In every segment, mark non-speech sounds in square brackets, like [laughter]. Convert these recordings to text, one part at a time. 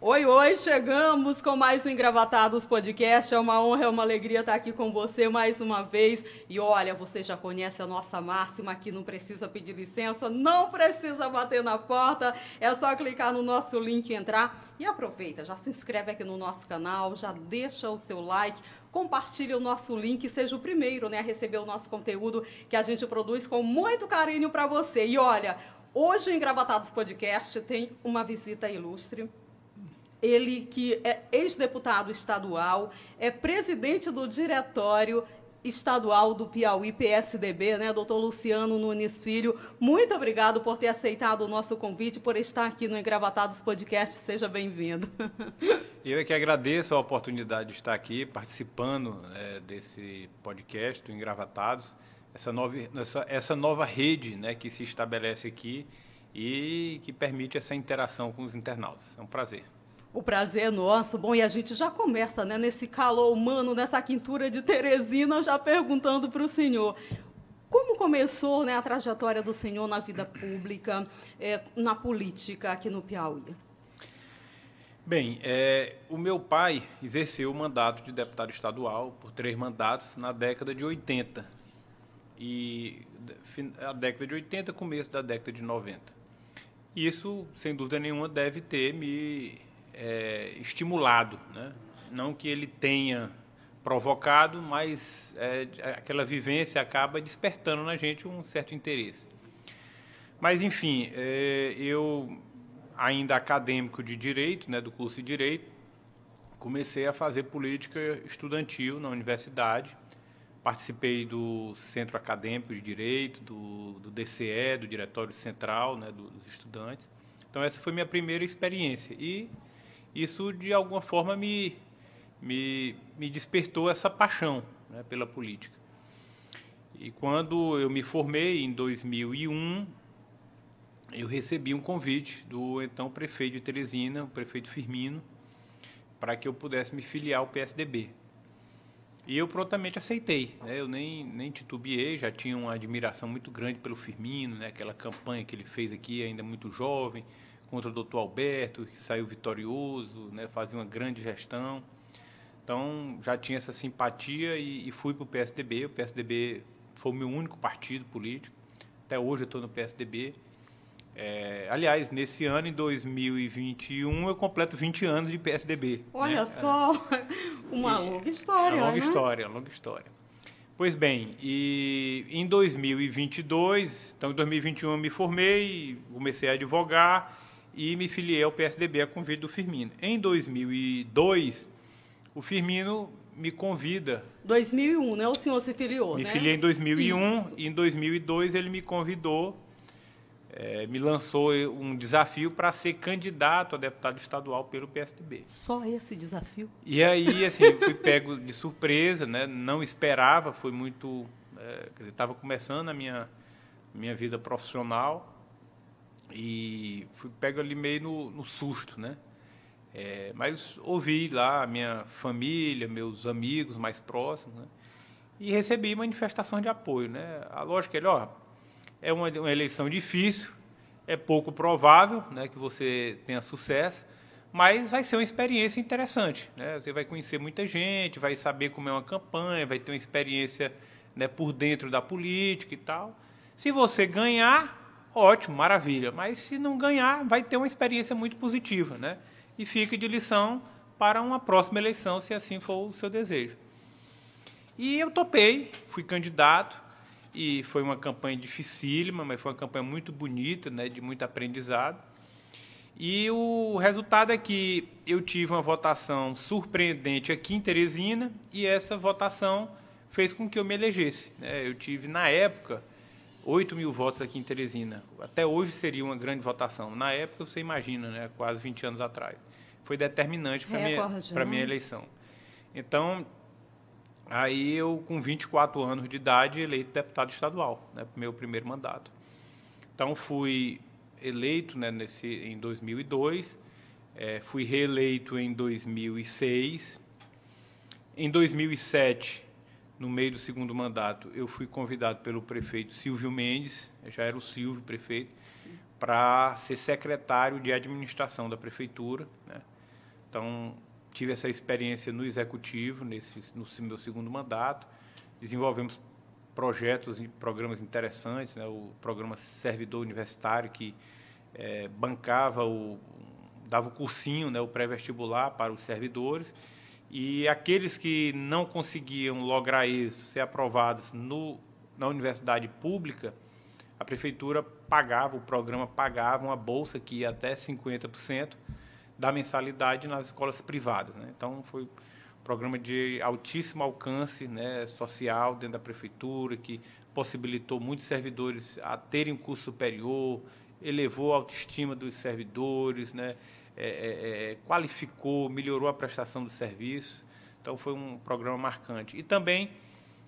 Oi, oi, chegamos com mais Engravatados Podcast. É uma honra, é uma alegria estar aqui com você mais uma vez. E olha, você já conhece a nossa máxima aqui, não precisa pedir licença, não precisa bater na porta, é só clicar no nosso link e entrar. E aproveita, já se inscreve aqui no nosso canal, já deixa o seu like, compartilhe o nosso link seja o primeiro né, a receber o nosso conteúdo que a gente produz com muito carinho para você. E olha, hoje o Engravatados Podcast tem uma visita ilustre ele que é ex-deputado estadual, é presidente do diretório estadual do Piauí PSDB, né, doutor Luciano Nunes Filho. Muito obrigado por ter aceitado o nosso convite, por estar aqui no Engravatados Podcast. Seja bem-vindo. Eu é que agradeço a oportunidade de estar aqui participando é, desse podcast do Engravatados, essa nova, essa, essa nova rede né, que se estabelece aqui e que permite essa interação com os internautas. É um prazer. O prazer é nosso. Bom, e a gente já começa né, nesse calor humano, nessa quintura de Teresina, já perguntando para o senhor. Como começou né, a trajetória do senhor na vida pública, é, na política aqui no Piauí? Bem, é, o meu pai exerceu o mandato de deputado estadual por três mandatos na década de 80. E a década de 80, começo da década de 90. Isso, sem dúvida nenhuma, deve ter me é, estimulado, né? não que ele tenha provocado, mas é, aquela vivência acaba despertando na gente um certo interesse. Mas, enfim, é, eu, ainda acadêmico de Direito, né, do curso de Direito, comecei a fazer política estudantil na universidade. Participei do Centro Acadêmico de Direito, do, do DCE, do Diretório Central né, dos Estudantes. Então, essa foi minha primeira experiência. E isso de alguma forma me, me, me despertou essa paixão né, pela política. E quando eu me formei, em 2001, eu recebi um convite do então prefeito de Teresina, o prefeito Firmino, para que eu pudesse me filiar ao PSDB. E eu prontamente aceitei, né? eu nem, nem titubeei, já tinha uma admiração muito grande pelo Firmino, né? aquela campanha que ele fez aqui, ainda muito jovem, contra o doutor Alberto, que saiu vitorioso, né, fazia uma grande gestão. Então, já tinha essa simpatia e, e fui para o PSDB. O PSDB foi o meu único partido político. Até hoje eu estou no PSDB. É, aliás, nesse ano, em 2021, eu completo 20 anos de PSDB. Olha né? só, [laughs] uma e, longa história. Uma longa né? história, longa história. Pois bem, e em 2022, então em 2021 eu me formei, comecei a advogar e me filiei ao PSDB a convite do Firmino. Em 2002, o Firmino me convida. 2001, né? O senhor se filiou, me né? Me filiei em 2001 Isso. e em 2002 ele me convidou, é, me lançou um desafio para ser candidato a deputado estadual pelo PSDB. Só esse desafio? E aí, assim, fui pego de surpresa, né? Não esperava, foi muito... É, estava começando a minha, minha vida profissional e fui pego ali meio no, no susto, né? É, mas ouvi lá a minha família, meus amigos mais próximos, né? e recebi manifestações de apoio, né? A lógica é, ó, é uma, uma eleição difícil, é pouco provável, né, que você tenha sucesso, mas vai ser uma experiência interessante, né? Você vai conhecer muita gente, vai saber como é uma campanha, vai ter uma experiência, né, por dentro da política e tal. Se você ganhar, ótimo, maravilha. Mas se não ganhar, vai ter uma experiência muito positiva, né? E fica de lição para uma próxima eleição, se assim for o seu desejo. E eu topei, fui candidato e foi uma campanha dificílima, mas foi uma campanha muito bonita, né, de muito aprendizado. E o resultado é que eu tive uma votação surpreendente aqui em Teresina e essa votação fez com que eu me elegesse. Né? Eu tive, na época, 8 mil votos aqui em Teresina. Até hoje seria uma grande votação. Na época, você imagina, né, quase 20 anos atrás. Foi determinante para a minha, minha né? eleição. Então, aí eu, com 24 anos de idade, eleito deputado estadual, né, meu primeiro mandato. Então, fui eleito né, nesse, em 2002, é, fui reeleito em 2006. Em 2007, no meio do segundo mandato, eu fui convidado pelo prefeito Silvio Mendes, já era o Silvio prefeito, para ser secretário de administração da prefeitura. Né? Então, tive essa experiência no executivo, nesse, no meu segundo mandato. Desenvolvemos projetos e programas interessantes, né? o programa Servidor Universitário, que é, bancava o dava o cursinho, né, o pré-vestibular para os servidores, e aqueles que não conseguiam lograr isso, ser aprovados no, na universidade pública, a prefeitura pagava, o programa pagava uma bolsa que ia até 50% da mensalidade nas escolas privadas. Né? Então, foi um programa de altíssimo alcance né, social dentro da prefeitura, que possibilitou muitos servidores a terem um curso superior, elevou a autoestima dos servidores, né? É, é, é, qualificou, melhorou a prestação do serviço. Então, foi um programa marcante. E também,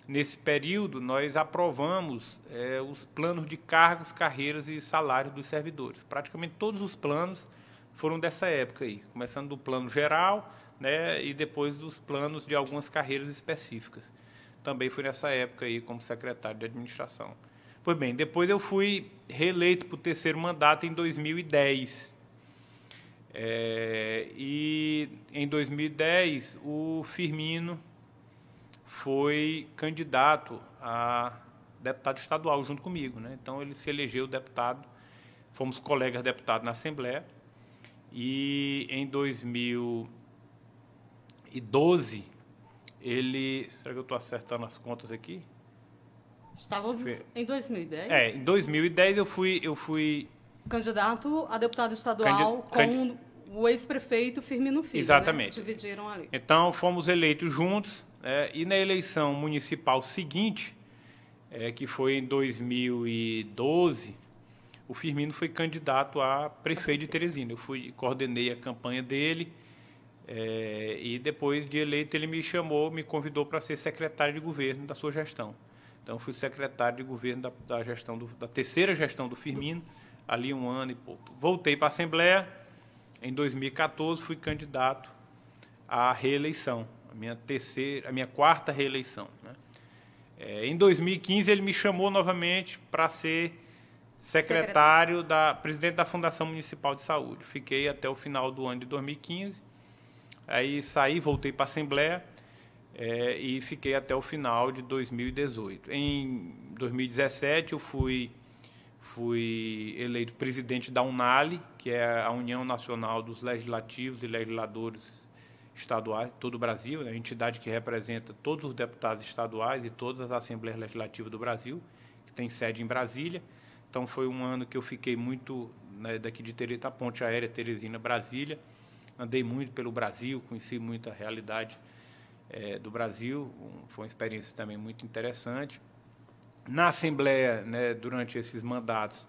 nesse período, nós aprovamos é, os planos de cargos, carreiras e salários dos servidores. Praticamente todos os planos foram dessa época aí, começando do plano geral né, e depois dos planos de algumas carreiras específicas. Também foi nessa época aí como secretário de administração. Foi bem, depois eu fui reeleito para o terceiro mandato em 2010. É, e em 2010 o Firmino foi candidato a deputado estadual junto comigo, né? Então ele se elegeu deputado, fomos colegas deputados na Assembleia e em 2012 ele, será que eu estou acertando as contas aqui? Estávamos em 2010. É, em 2010 eu fui eu fui candidato a deputado estadual Candid... com o ex-prefeito Firmino Filho. Exatamente. Né? Dividiram ali. Então, fomos eleitos juntos, é, e na eleição municipal seguinte, é, que foi em 2012, o Firmino foi candidato a prefeito de Teresina. Eu fui, coordenei a campanha dele, é, e depois de eleito ele me chamou, me convidou para ser secretário de governo da sua gestão. Então, fui secretário de governo da, da gestão do, da terceira gestão do Firmino ali um ano e pouco. Voltei para a Assembleia, em 2014 fui candidato à reeleição, a minha terceira, a minha quarta reeleição. Né? É, em 2015 ele me chamou novamente para ser secretário, secretário da presidente da Fundação Municipal de Saúde. Fiquei até o final do ano de 2015. Aí saí, voltei para a Assembleia é, e fiquei até o final de 2018. Em 2017 eu fui fui eleito presidente da UNALI, que é a União Nacional dos Legislativos e Legisladores Estaduais todo o Brasil, né? a entidade que representa todos os deputados estaduais e todas as assembleias legislativas do Brasil, que tem sede em Brasília. Então foi um ano que eu fiquei muito né, daqui de Teresina, a Ponte Aérea Teresina, Brasília. Andei muito pelo Brasil, conheci muita realidade é, do Brasil. Foi uma experiência também muito interessante na Assembleia, né, durante esses mandatos,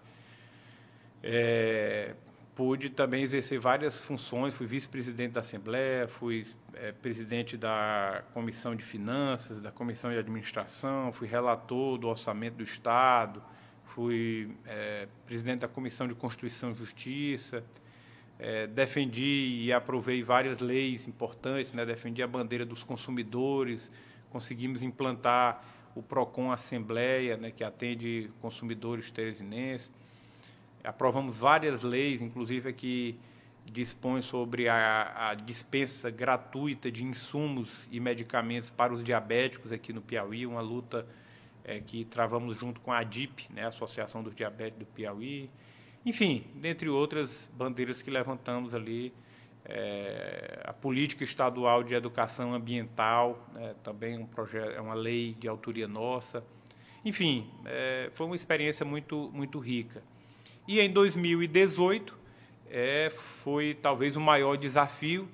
é, pude também exercer várias funções. Fui vice-presidente da Assembleia, fui é, presidente da Comissão de Finanças, da Comissão de Administração, fui relator do Orçamento do Estado, fui é, presidente da Comissão de Constituição e Justiça. É, defendi e aprovei várias leis importantes, né? defendi a bandeira dos consumidores, conseguimos implantar o PROCON Assembleia, né, que atende consumidores teresinenses. Aprovamos várias leis, inclusive que dispõe sobre a, a, dispensa gratuita de insumos e medicamentos para os diabéticos aqui no Piauí, uma luta é, que travamos junto com a ADIP, né, a Associação dos Diabéticos do Piauí. Enfim, dentre outras bandeiras que levantamos ali é, a política estadual de educação ambiental, né, também um projeto, é uma lei de autoria nossa. Enfim, é, foi uma experiência muito, muito rica. E em 2018 é, foi talvez o maior desafio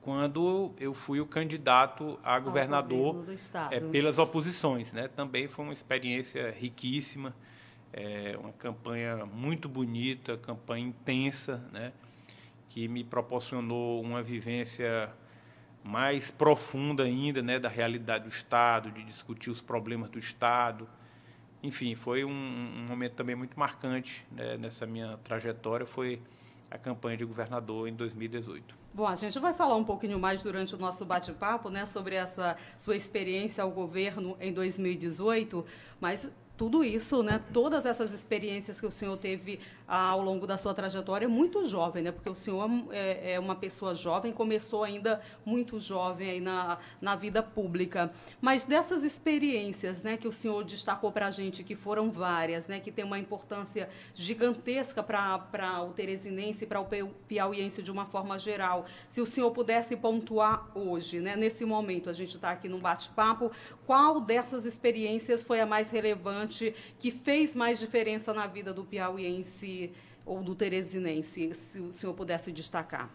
quando eu fui o candidato a governador é, pelas oposições. Né? Também foi uma experiência riquíssima, é, uma campanha muito bonita, campanha intensa, né? Que me proporcionou uma vivência mais profunda ainda né, da realidade do Estado, de discutir os problemas do Estado. Enfim, foi um, um momento também muito marcante né, nessa minha trajetória, foi a campanha de governador em 2018. Bom, a gente vai falar um pouquinho mais durante o nosso bate-papo, né, sobre essa sua experiência ao governo em 2018, mas tudo isso, né, todas essas experiências que o senhor teve ah, ao longo da sua trajetória, muito jovem, né, porque o senhor é, é, uma pessoa jovem, começou ainda muito jovem aí na, na vida pública. Mas dessas experiências, né, que o senhor destacou para a gente, que foram várias, né, que tem uma importância gigantesca para o teresinense, para o piauiense de uma forma geral, se o senhor pudesse pontuar hoje, né, nesse momento, a gente está aqui num bate-papo, qual dessas experiências foi a mais relevante? Que fez mais diferença na vida do piauiense ou do teresinense, se o senhor pudesse destacar?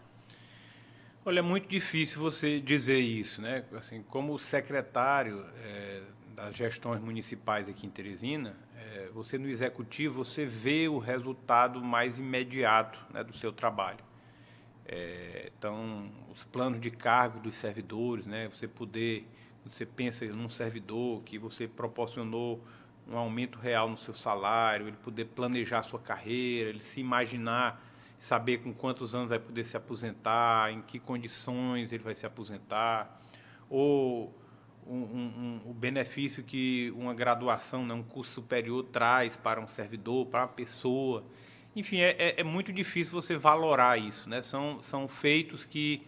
Olha, é muito difícil você dizer isso, né? Assim, como secretário é, das gestões municipais aqui em Teresina, é, você no executivo você vê o resultado mais imediato né, do seu trabalho. É, então, os planos de cargo dos servidores, né? Você poder, você pensa num servidor que você proporcionou um aumento real no seu salário, ele poder planejar a sua carreira, ele se imaginar, saber com quantos anos vai poder se aposentar, em que condições ele vai se aposentar, ou um, um, um, o benefício que uma graduação, né, um curso superior traz para um servidor, para uma pessoa. Enfim, é, é, é muito difícil você valorar isso. Né? São, são feitos que,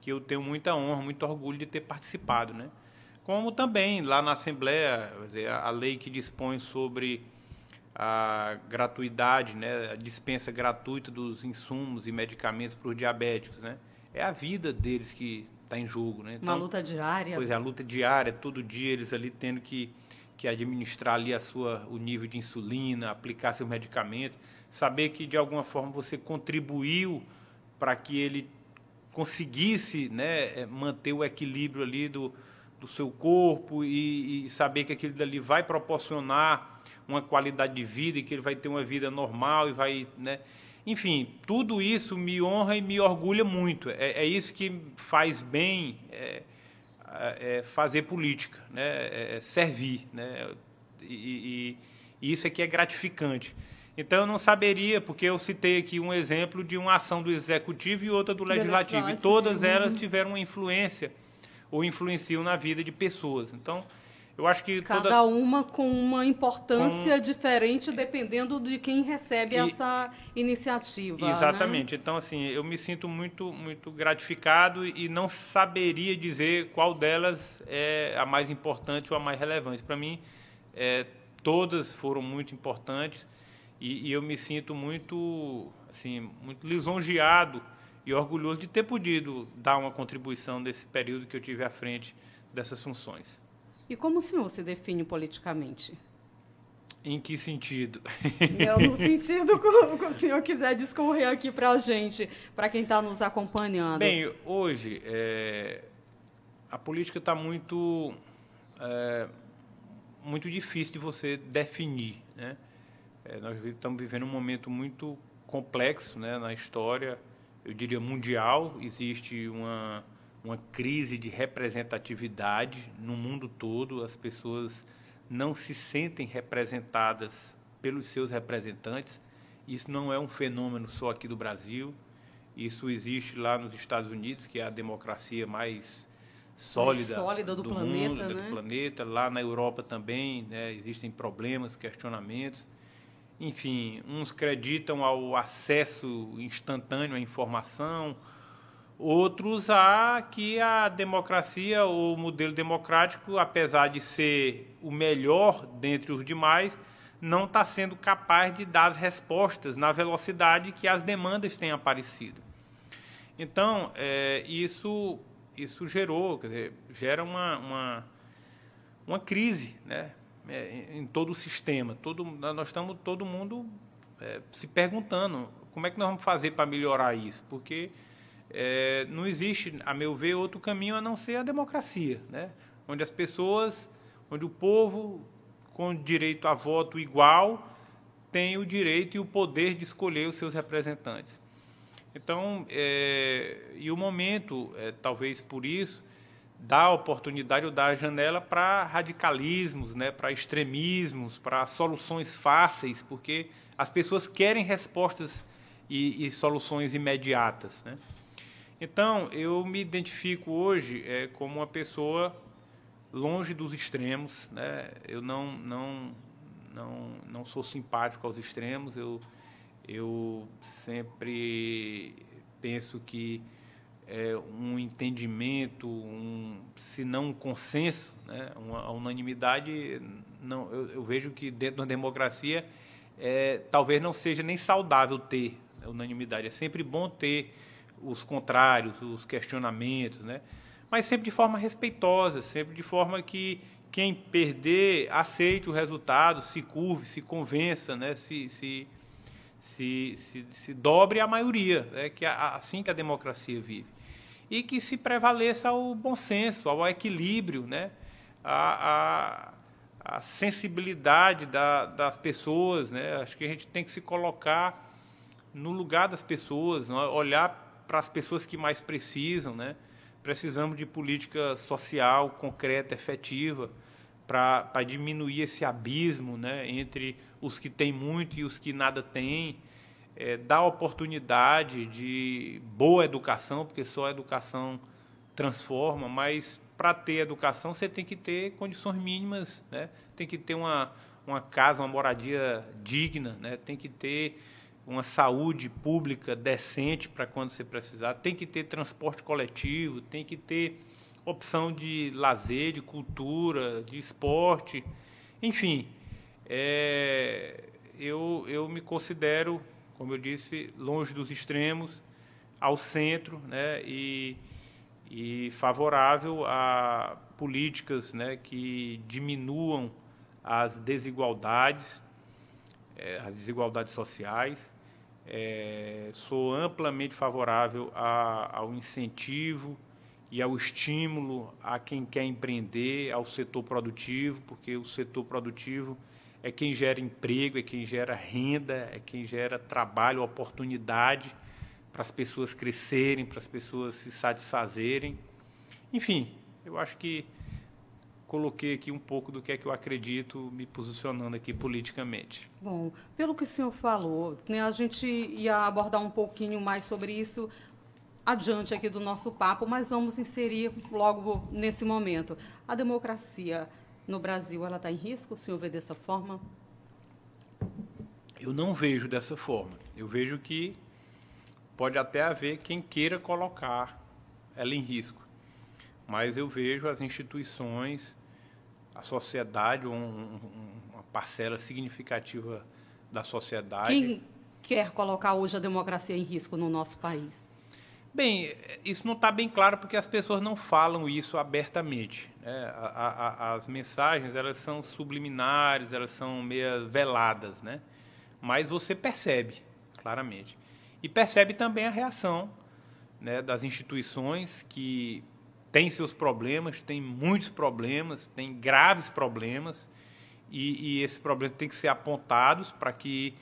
que eu tenho muita honra, muito orgulho de ter participado. Né? Como também lá na Assembleia, a lei que dispõe sobre a gratuidade, né, a dispensa gratuita dos insumos e medicamentos para os diabéticos, né? É a vida deles que está em jogo, né? Então, Uma luta diária. Pois é, a luta diária, todo dia eles ali tendo que, que administrar ali a sua, o nível de insulina, aplicar seus medicamentos, saber que de alguma forma você contribuiu para que ele conseguisse né, é, manter o equilíbrio ali do, do seu corpo e, e saber que aquilo dali vai proporcionar uma qualidade de vida e que ele vai ter uma vida normal e vai, né? Enfim, tudo isso me honra e me orgulha muito. É, é isso que faz bem é, é fazer política, né? É, é servir, né? E, e, e, isso aqui é gratificante. Então eu não saberia, porque eu citei aqui um exemplo de uma ação do executivo e outra do legislativo, e todas elas tiveram uma influência ou influenciam na vida de pessoas. Então, eu acho que cada toda... uma com uma importância com... diferente dependendo de quem recebe e... essa iniciativa. Né? Exatamente. Né? Então, assim, eu me sinto muito, muito gratificado e não saberia dizer qual delas é a mais importante ou a mais relevante. Para mim, é, todas foram muito importantes e, e eu me sinto muito, assim, muito lisonjeado e orgulhoso de ter podido dar uma contribuição nesse período que eu tive à frente dessas funções. E como o senhor se define politicamente? Em que sentido? Eu, no [laughs] sentido que o senhor quiser discorrer aqui para a gente, para quem está nos acompanhando. Bem, hoje é, a política está muito, é, muito difícil de você definir. Né? É, nós estamos vivendo um momento muito complexo né, na história eu diria, mundial. Existe uma, uma crise de representatividade no mundo todo. As pessoas não se sentem representadas pelos seus representantes. Isso não é um fenômeno só aqui do Brasil. Isso existe lá nos Estados Unidos, que é a democracia mais sólida, mais sólida do, do, planeta, mundo, né? do planeta. Lá na Europa também né, existem problemas, questionamentos. Enfim, uns acreditam ao acesso instantâneo à informação, outros a que a democracia, o modelo democrático, apesar de ser o melhor dentre os demais, não está sendo capaz de dar as respostas na velocidade que as demandas têm aparecido. Então, é, isso, isso gerou, quer dizer, gera uma, uma, uma crise, né? É, em todo o sistema. Todo, nós estamos todo mundo é, se perguntando como é que nós vamos fazer para melhorar isso, porque é, não existe, a meu ver, outro caminho a não ser a democracia, né? onde as pessoas, onde o povo com direito a voto igual tem o direito e o poder de escolher os seus representantes. Então, é, e o momento, é, talvez por isso, dá oportunidade ou dá janela para radicalismos, né, para extremismos, para soluções fáceis, porque as pessoas querem respostas e, e soluções imediatas. Né? Então, eu me identifico hoje é, como uma pessoa longe dos extremos. Né? Eu não, não, não, não sou simpático aos extremos. Eu, eu sempre penso que é, um entendimento, um, se não um consenso, né, uma unanimidade, não, eu, eu, vejo que dentro da democracia é, talvez não seja nem saudável ter né, unanimidade. É sempre bom ter os contrários, os questionamentos, né? mas sempre de forma respeitosa, sempre de forma que quem perder aceite o resultado, se curve, se convença, né? se, se, se, se, se dobre a maioria, né? que é assim que a democracia vive. E que se prevaleça ao bom senso, ao equilíbrio, né? a, a, a sensibilidade da, das pessoas. Né? Acho que a gente tem que se colocar no lugar das pessoas, né? olhar para as pessoas que mais precisam. Né? Precisamos de política social concreta, efetiva, para diminuir esse abismo né, entre os que têm muito e os que nada têm, é, oportunidade de boa educação, porque só a educação transforma, mas para ter educação você tem que ter condições mínimas, né? tem que ter uma, uma casa, uma moradia digna, né? tem que ter uma saúde pública decente para quando você precisar, tem que ter transporte coletivo, tem que ter opção de lazer, de cultura, de esporte, enfim. É, eu, eu me considero, como eu disse, longe dos extremos, ao centro, né, e, e favorável a políticas né, que diminuam as desigualdades, é, as desigualdades sociais. É, sou amplamente favorável a, ao incentivo e ao estímulo a quem quer empreender, ao setor produtivo, porque o setor produtivo é quem gera emprego, é quem gera renda, é quem gera trabalho, oportunidade para as pessoas crescerem, para as pessoas se satisfazerem. Enfim, eu acho que coloquei aqui um pouco do que é que eu acredito, me posicionando aqui politicamente. Bom, pelo que o senhor falou, né, a gente ia abordar um pouquinho mais sobre isso adiante aqui do nosso papo, mas vamos inserir logo nesse momento. A democracia no Brasil, ela está em risco? O senhor vê dessa forma? Eu não vejo dessa forma. Eu vejo que pode até haver quem queira colocar ela em risco. Mas eu vejo as instituições, a sociedade, um, um, uma parcela significativa da sociedade. Quem quer colocar hoje a democracia em risco no nosso país? Bem, isso não está bem claro porque as pessoas não falam isso abertamente. Né? A, a, as mensagens elas são subliminares, elas são meio veladas, né? mas você percebe claramente. E percebe também a reação né, das instituições que têm seus problemas, têm muitos problemas, têm graves problemas, e, e esses problemas têm que ser apontados para que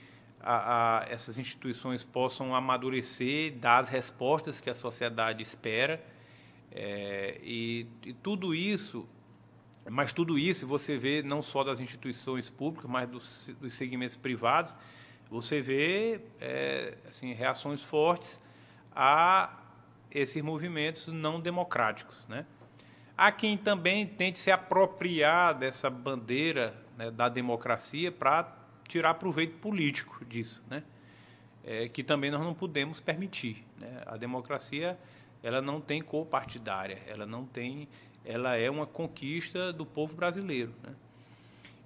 a, a, essas instituições possam amadurecer, dar as respostas que a sociedade espera. É, e, e, tudo isso, mas tudo isso você vê não só das instituições públicas, mas dos, dos segmentos privados, você vê é, assim, reações fortes a esses movimentos não democráticos. Né? Há quem também tente se apropriar dessa bandeira né, da democracia para tirar proveito político disso, né? É, que também nós não podemos permitir. Né? A democracia ela não tem cor partidária, ela não tem, ela é uma conquista do povo brasileiro. Né?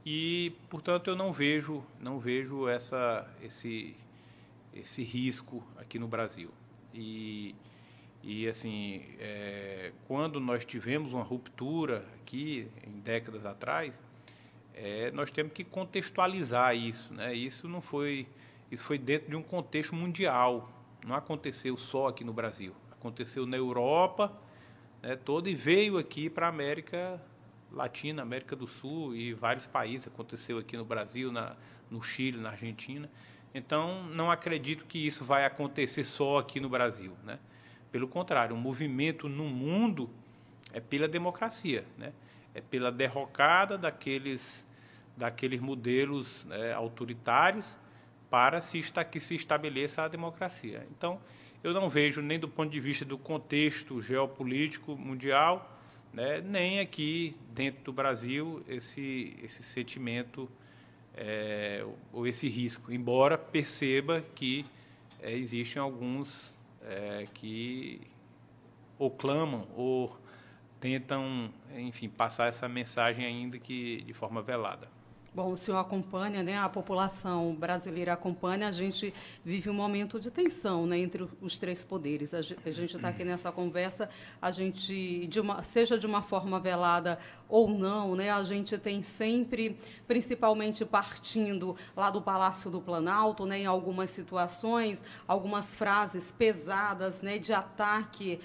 E, portanto, eu não vejo, não vejo essa, esse, esse risco aqui no Brasil. E, e assim, é, quando nós tivemos uma ruptura aqui, em décadas atrás, é, nós temos que contextualizar isso. Né? Isso não foi, isso foi dentro de um contexto mundial. Não aconteceu só aqui no Brasil. Aconteceu na Europa né, toda e veio aqui para a América Latina, América do Sul e vários países. Aconteceu aqui no Brasil, na, no Chile, na Argentina. Então, não acredito que isso vai acontecer só aqui no Brasil. Né? Pelo contrário, o movimento no mundo é pela democracia, né? é pela derrocada daqueles daqueles modelos né, autoritários para se, que se estabeleça a democracia. Então, eu não vejo nem do ponto de vista do contexto geopolítico mundial, né, nem aqui dentro do Brasil esse, esse sentimento é, ou esse risco, embora perceba que é, existem alguns é, que ou clamam ou tentam, enfim, passar essa mensagem ainda que de forma velada. Bom, o senhor acompanha, né? A população brasileira acompanha. A gente vive um momento de tensão, né, entre os três poderes. A gente está aqui nessa conversa, a gente, de uma, seja de uma forma velada ou não, né? A gente tem sempre, principalmente partindo lá do Palácio do Planalto, né? Em algumas situações, algumas frases pesadas, né? De ataque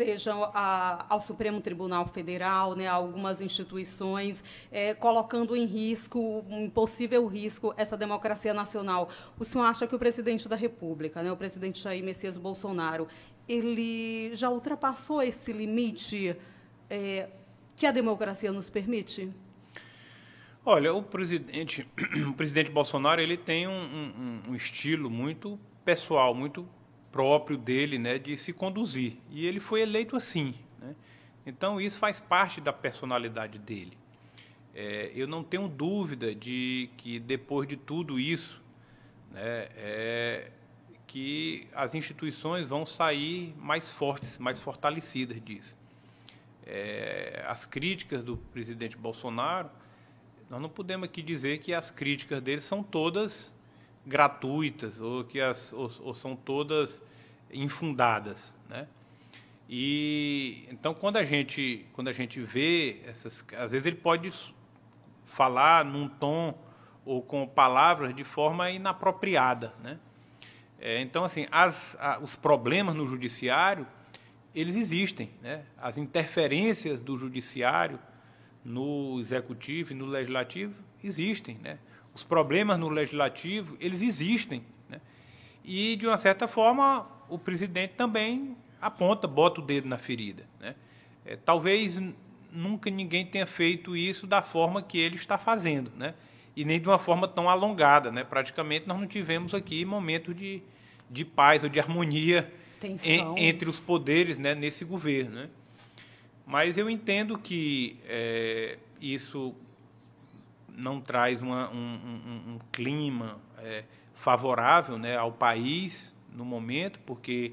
sejam a, ao Supremo Tribunal Federal, né, algumas instituições, é, colocando em risco, um possível risco, essa democracia nacional. O senhor acha que o presidente da República, né, o presidente Jair Messias Bolsonaro, ele já ultrapassou esse limite é, que a democracia nos permite? Olha, o presidente, [clears throat] o presidente Bolsonaro ele tem um, um, um estilo muito pessoal, muito próprio dele, né, de se conduzir. E ele foi eleito assim. Né? Então isso faz parte da personalidade dele. É, eu não tenho dúvida de que depois de tudo isso, né, é, que as instituições vão sair mais fortes, mais fortalecidas disso. É, as críticas do presidente Bolsonaro, nós não podemos aqui dizer que as críticas dele são todas gratuitas ou que as ou, ou são todas infundadas, né? E então quando a gente quando a gente vê essas, às vezes ele pode falar num tom ou com palavras de forma inapropriada, né? É, então assim as, a, os problemas no judiciário eles existem, né? As interferências do judiciário no executivo e no legislativo existem, né? Os problemas no legislativo, eles existem. Né? E, de uma certa forma, o presidente também aponta, bota o dedo na ferida. Né? É, talvez nunca ninguém tenha feito isso da forma que ele está fazendo, né? e nem de uma forma tão alongada. Né? Praticamente, nós não tivemos aqui momento de, de paz ou de harmonia em, entre os poderes né, nesse governo. Né? Mas eu entendo que é, isso não traz uma, um, um, um, clima é, favorável né, ao país no momento, porque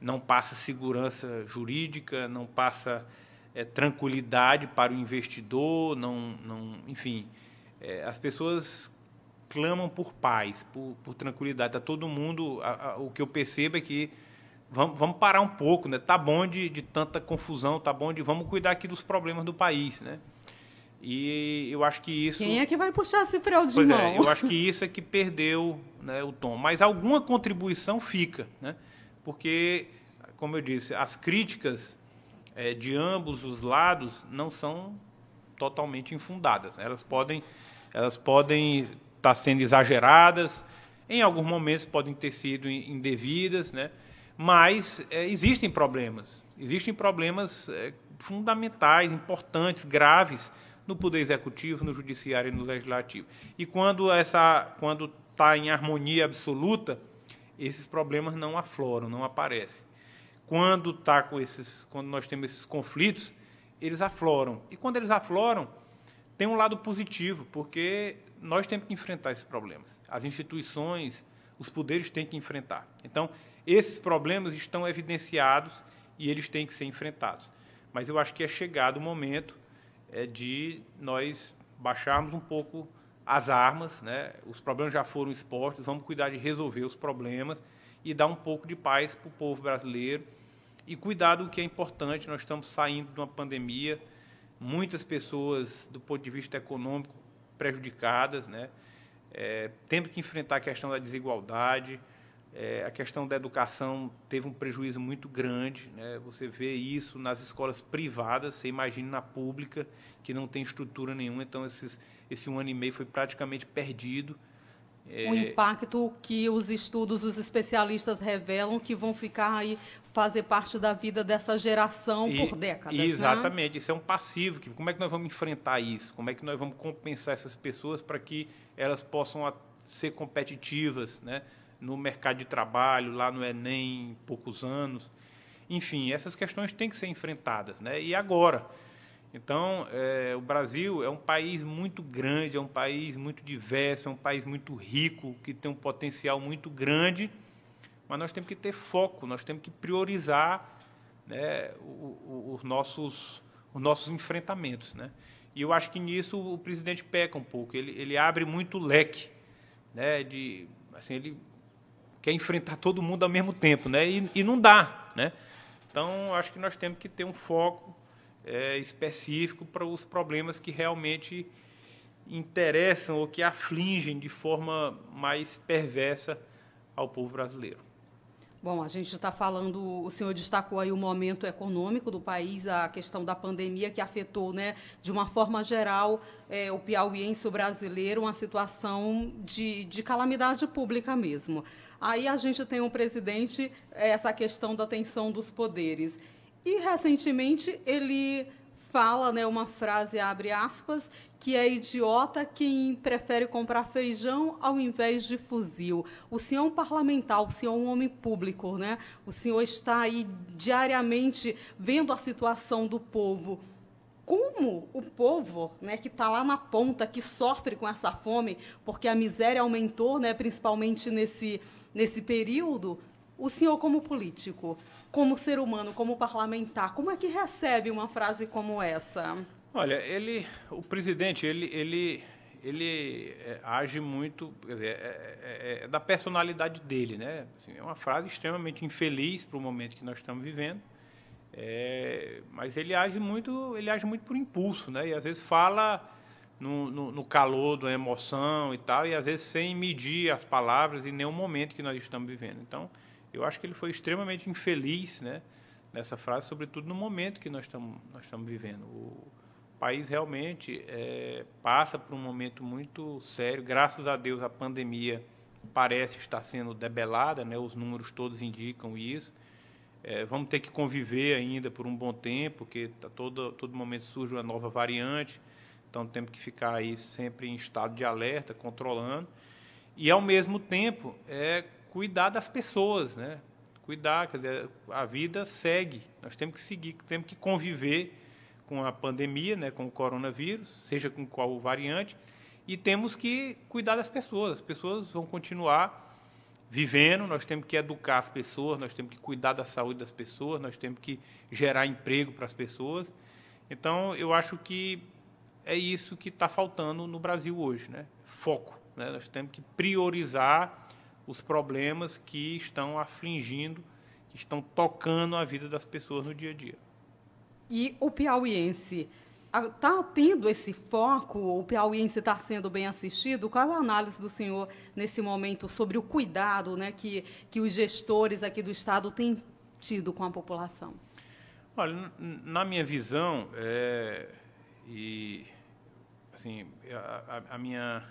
não passa segurança jurídica, não passa é, tranquilidade para o investidor, não, não, enfim, é, as pessoas clamam por paz, por, por tranquilidade. Tá todo mundo, a, a, o que eu percebo é que vamos, vamos parar um pouco, né? Tá bom de, de tanta confusão, tá bom de vamos cuidar aqui dos problemas do país, né? E eu acho que isso. Quem é que vai puxar esse freio de pois mão? É, eu acho que isso é que perdeu né, o tom. Mas alguma contribuição fica, né? Porque, como eu disse, as críticas é, de ambos os lados não são totalmente infundadas. Elas podem, elas podem estar tá sendo exageradas, em alguns momentos podem ter sido indevidas, né? Mas é, existem problemas, existem problemas é, fundamentais, importantes, graves no poder executivo, no judiciário e no legislativo. E quando essa, quando está em harmonia absoluta, esses problemas não afloram, não aparecem. Quando tá com esses, quando nós temos esses conflitos, eles afloram. E quando eles afloram, tem um lado positivo, porque nós temos que enfrentar esses problemas. As instituições, os poderes têm que enfrentar. Então, esses problemas estão evidenciados e eles têm que ser enfrentados. Mas eu acho que é chegado o momento é de nós baixarmos um pouco as armas, né? Os problemas já foram expostos, vamos cuidar de resolver os problemas e dar um pouco de paz para o povo brasileiro e cuidar do que é importante. Nós estamos saindo de uma pandemia, muitas pessoas, do ponto de vista econômico, prejudicadas, né? É, temos que enfrentar a questão da desigualdade, é, a questão da educação teve um prejuízo muito grande. Né? Você vê isso nas escolas privadas, você imagina na pública, que não tem estrutura nenhuma. Então, esses, esse um ano e meio foi praticamente perdido. É... O impacto que os estudos, os especialistas revelam que vão ficar aí, fazer parte da vida dessa geração e, por décadas. Né? Exatamente, né? isso é um passivo. Que, como é que nós vamos enfrentar isso? Como é que nós vamos compensar essas pessoas para que elas possam ser competitivas, né? No mercado de trabalho, lá no Enem, poucos anos. Enfim, essas questões têm que ser enfrentadas. Né? E agora? Então, é, o Brasil é um país muito grande, é um país muito diverso, é um país muito rico, que tem um potencial muito grande, mas nós temos que ter foco, nós temos que priorizar né, os, nossos, os nossos enfrentamentos. Né? E eu acho que nisso o presidente peca um pouco, ele, ele abre muito leque, né, de, assim, ele quer enfrentar todo mundo ao mesmo tempo, né, e, e não dá. Né? Então, acho que nós temos que ter um foco é, específico para os problemas que realmente interessam ou que afligem de forma mais perversa ao povo brasileiro. Bom, a gente está falando, o senhor destacou aí o momento econômico do país, a questão da pandemia que afetou, né, de uma forma geral, é, o piauiense, o brasileiro, uma situação de, de calamidade pública mesmo. Aí a gente tem um presidente, essa questão da tensão dos poderes. E recentemente ele fala, né, uma frase abre aspas, que é idiota quem prefere comprar feijão ao invés de fuzil. O senhor é um parlamentar, o senhor é um homem público, né? O senhor está aí diariamente vendo a situação do povo. Como o povo, né, que está lá na ponta, que sofre com essa fome, porque a miséria aumentou, né, principalmente nesse, nesse período, o senhor, como político, como ser humano, como parlamentar, como é que recebe uma frase como essa? Olha, ele, o presidente, ele, ele, ele é, age muito, quer dizer, é, é, é, da personalidade dele, né? Assim, é uma frase extremamente infeliz para o momento que nós estamos vivendo, é, mas ele age muito, ele age muito por impulso, né? E às vezes fala no, no, no calor da emoção e tal, e às vezes sem medir as palavras em nenhum momento que nós estamos vivendo. Então eu acho que ele foi extremamente infeliz né, nessa frase, sobretudo no momento que nós estamos, nós estamos vivendo. O país realmente é, passa por um momento muito sério. Graças a Deus, a pandemia parece estar sendo debelada, né, os números todos indicam isso. É, vamos ter que conviver ainda por um bom tempo, porque tá todo, todo momento surge uma nova variante, então temos que ficar aí sempre em estado de alerta, controlando. E, ao mesmo tempo, é, cuidar das pessoas, né? Cuidar, quer dizer, a vida segue. Nós temos que seguir, temos que conviver com a pandemia, né, com o coronavírus, seja com qual variante, e temos que cuidar das pessoas. As pessoas vão continuar vivendo, nós temos que educar as pessoas, nós temos que cuidar da saúde das pessoas, nós temos que gerar emprego para as pessoas. Então, eu acho que é isso que está faltando no Brasil hoje, né? Foco. Né? Nós temos que priorizar os problemas que estão afligindo, que estão tocando a vida das pessoas no dia a dia. E o piauiense está tendo esse foco? O piauiense está sendo bem assistido? Qual é a análise do senhor nesse momento sobre o cuidado né, que, que os gestores aqui do Estado têm tido com a população? Olha, na minha visão, é, e assim, a, a, a minha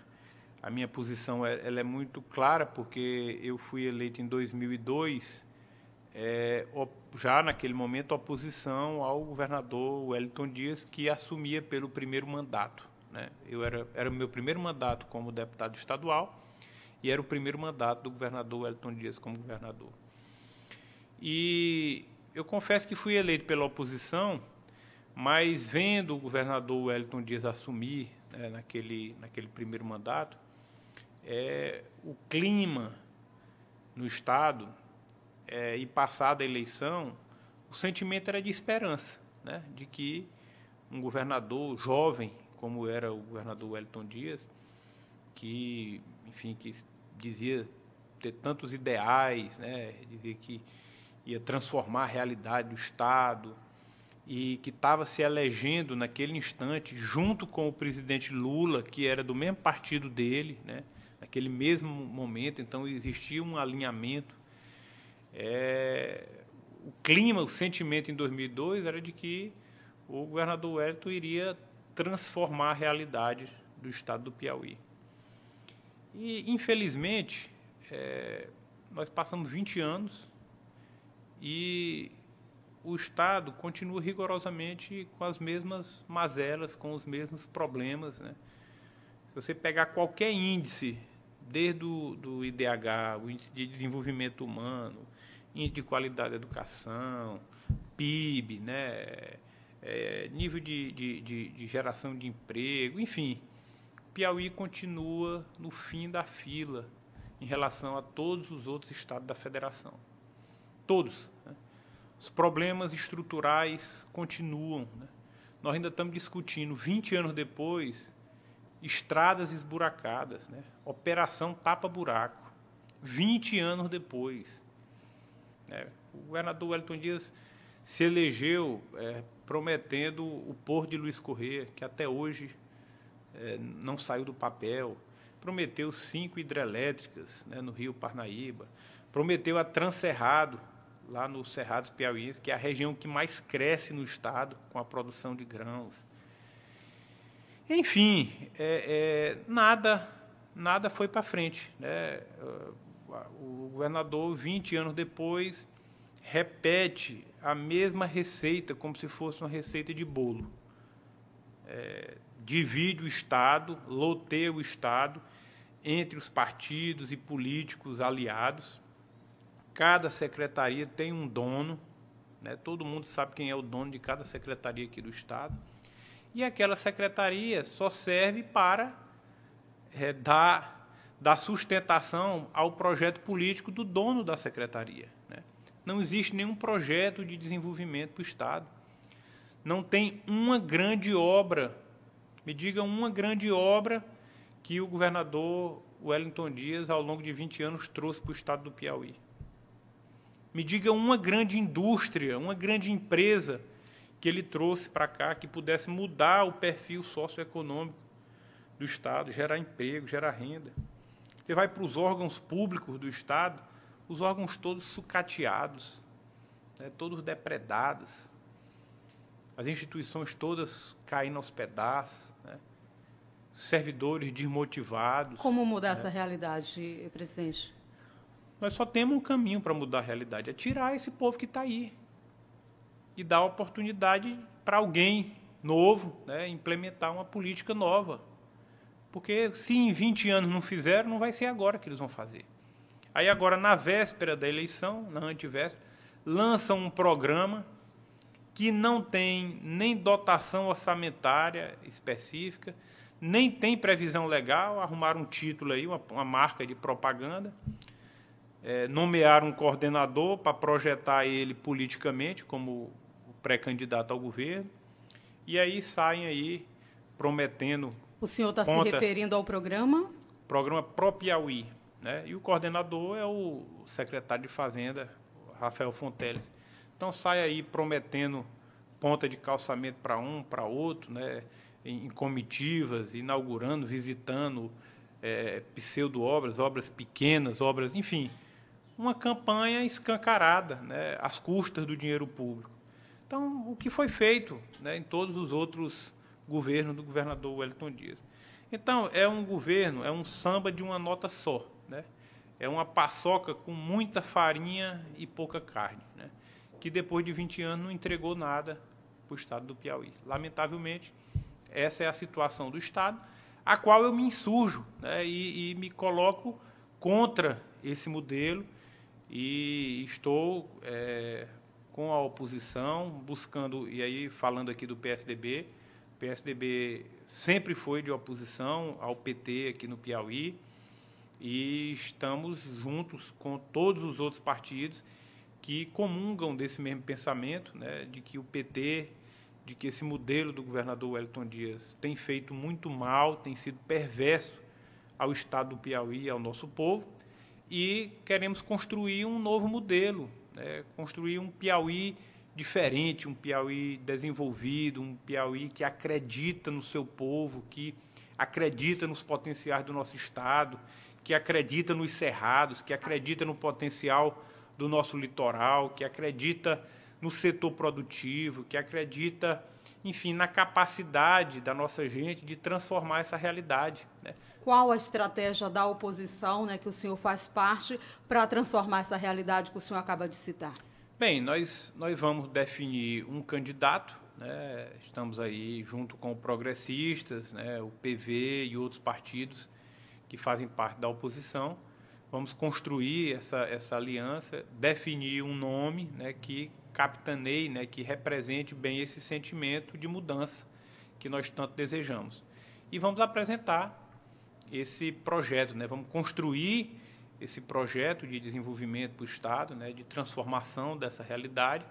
a minha posição é, ela é muito clara, porque eu fui eleito em 2002, é, já naquele momento, oposição ao governador Wellington Dias, que assumia pelo primeiro mandato. Né? Eu era, era o meu primeiro mandato como deputado estadual e era o primeiro mandato do governador Wellington Dias como governador. E eu confesso que fui eleito pela oposição, mas vendo o governador Wellington Dias assumir né, naquele, naquele primeiro mandato, é, o clima no Estado é, e passada a eleição, o sentimento era de esperança, né? de que um governador jovem, como era o governador Wellington Dias, que, enfim, que dizia ter tantos ideais, né? dizia que ia transformar a realidade do Estado e que estava se elegendo naquele instante junto com o presidente Lula, que era do mesmo partido dele, né? Naquele mesmo momento, então existia um alinhamento. É, o clima, o sentimento em 2002 era de que o governador Wellington iria transformar a realidade do estado do Piauí. E, infelizmente, é, nós passamos 20 anos e o Estado continua rigorosamente com as mesmas mazelas, com os mesmos problemas. Né? Você pegar qualquer índice desde o do IDH, o Índice de Desenvolvimento Humano, Índice de Qualidade da Educação, PIB, né? É, nível de, de, de, de geração de emprego, enfim. Piauí continua no fim da fila em relação a todos os outros estados da federação. Todos. Né? Os problemas estruturais continuam. Né? Nós ainda estamos discutindo, 20 anos depois, estradas esburacadas, né? operação tapa-buraco. 20 anos depois. É, o governador Wellington Dias se elegeu é, prometendo o porto de Luiz Corrêa, que até hoje é, não saiu do papel. Prometeu cinco hidrelétricas né, no Rio Parnaíba. Prometeu a Transcerrado, lá no Cerrado Piauiense, que é a região que mais cresce no estado com a produção de grãos. Enfim, é, é, nada, nada foi para frente. Né? O governador, 20 anos depois, repete a mesma receita, como se fosse uma receita de bolo. É, divide o Estado, loteia o Estado entre os partidos e políticos aliados. Cada secretaria tem um dono, né? todo mundo sabe quem é o dono de cada secretaria aqui do Estado. E aquela secretaria só serve para é, dar, dar sustentação ao projeto político do dono da secretaria. Né? Não existe nenhum projeto de desenvolvimento para o Estado. Não tem uma grande obra, me diga uma grande obra que o governador Wellington Dias, ao longo de 20 anos, trouxe para o Estado do Piauí. Me diga uma grande indústria, uma grande empresa que ele trouxe para cá que pudesse mudar o perfil socioeconômico do Estado, gerar emprego, gerar renda. Você vai para os órgãos públicos do Estado, os órgãos todos sucateados, né, todos depredados, as instituições todas caindo aos pedaços, né, servidores desmotivados. Como mudar né. essa realidade, presidente? Nós só temos um caminho para mudar a realidade, é tirar esse povo que está aí e dar oportunidade para alguém novo né, implementar uma política nova. Porque se em 20 anos não fizeram, não vai ser agora que eles vão fazer. Aí agora, na véspera da eleição, na antivéspera, lançam um programa que não tem nem dotação orçamentária específica, nem tem previsão legal, arrumaram um título aí, uma, uma marca de propaganda, é, nomear um coordenador para projetar ele politicamente como pré-candidato ao governo, e aí saem aí prometendo. O senhor está se referindo ao programa? Programa Pro Piauí. Né? E o coordenador é o secretário de Fazenda, Rafael Fonteles. Então sai aí prometendo ponta de calçamento para um, para outro, né? em, comitivas, inaugurando, visitando é, pseudo-obras, obras pequenas, obras, enfim, uma campanha escancarada, né, às custas do dinheiro público. Então, o que foi feito né, em todos os outros governos do governador Wellington Dias. Então, é um governo, é um samba de uma nota só. Né? É uma paçoca com muita farinha e pouca carne, né? que depois de 20 anos não entregou nada para o Estado do Piauí. Lamentavelmente, essa é a situação do Estado, a qual eu me insurjo né? e, e me coloco contra esse modelo e estou é, com a oposição buscando, e aí falando aqui do PSDB, o PSDB sempre foi de oposição ao PT aqui no Piauí e estamos juntos com todos os outros partidos que comungam desse mesmo pensamento, né, de que o PT, de que esse modelo do governador Wellington Dias tem feito muito mal, tem sido perverso ao Estado do Piauí, ao nosso povo, e queremos construir um novo modelo, né? construir um Piauí diferente, um Piauí desenvolvido, um Piauí que acredita no seu povo, que acredita nos potenciais do nosso Estado, que acredita nos cerrados, que acredita no potencial do nosso litoral, que acredita no setor produtivo, que acredita, enfim, na capacidade da nossa gente de transformar essa realidade. Né? Qual a estratégia da oposição, né, que o senhor faz parte, para transformar essa realidade que o senhor acaba de citar? Bem, nós, nós vamos definir um candidato, né, estamos aí junto com progressistas, né, o PV e outros partidos que fazem parte da oposição. Vamos construir essa, essa aliança, definir um nome né, que capitaneie, né, que represente bem esse sentimento de mudança que nós tanto desejamos. E vamos apresentar esse projeto, né, vamos construir esse projeto de desenvolvimento para o Estado, né, de transformação dessa realidade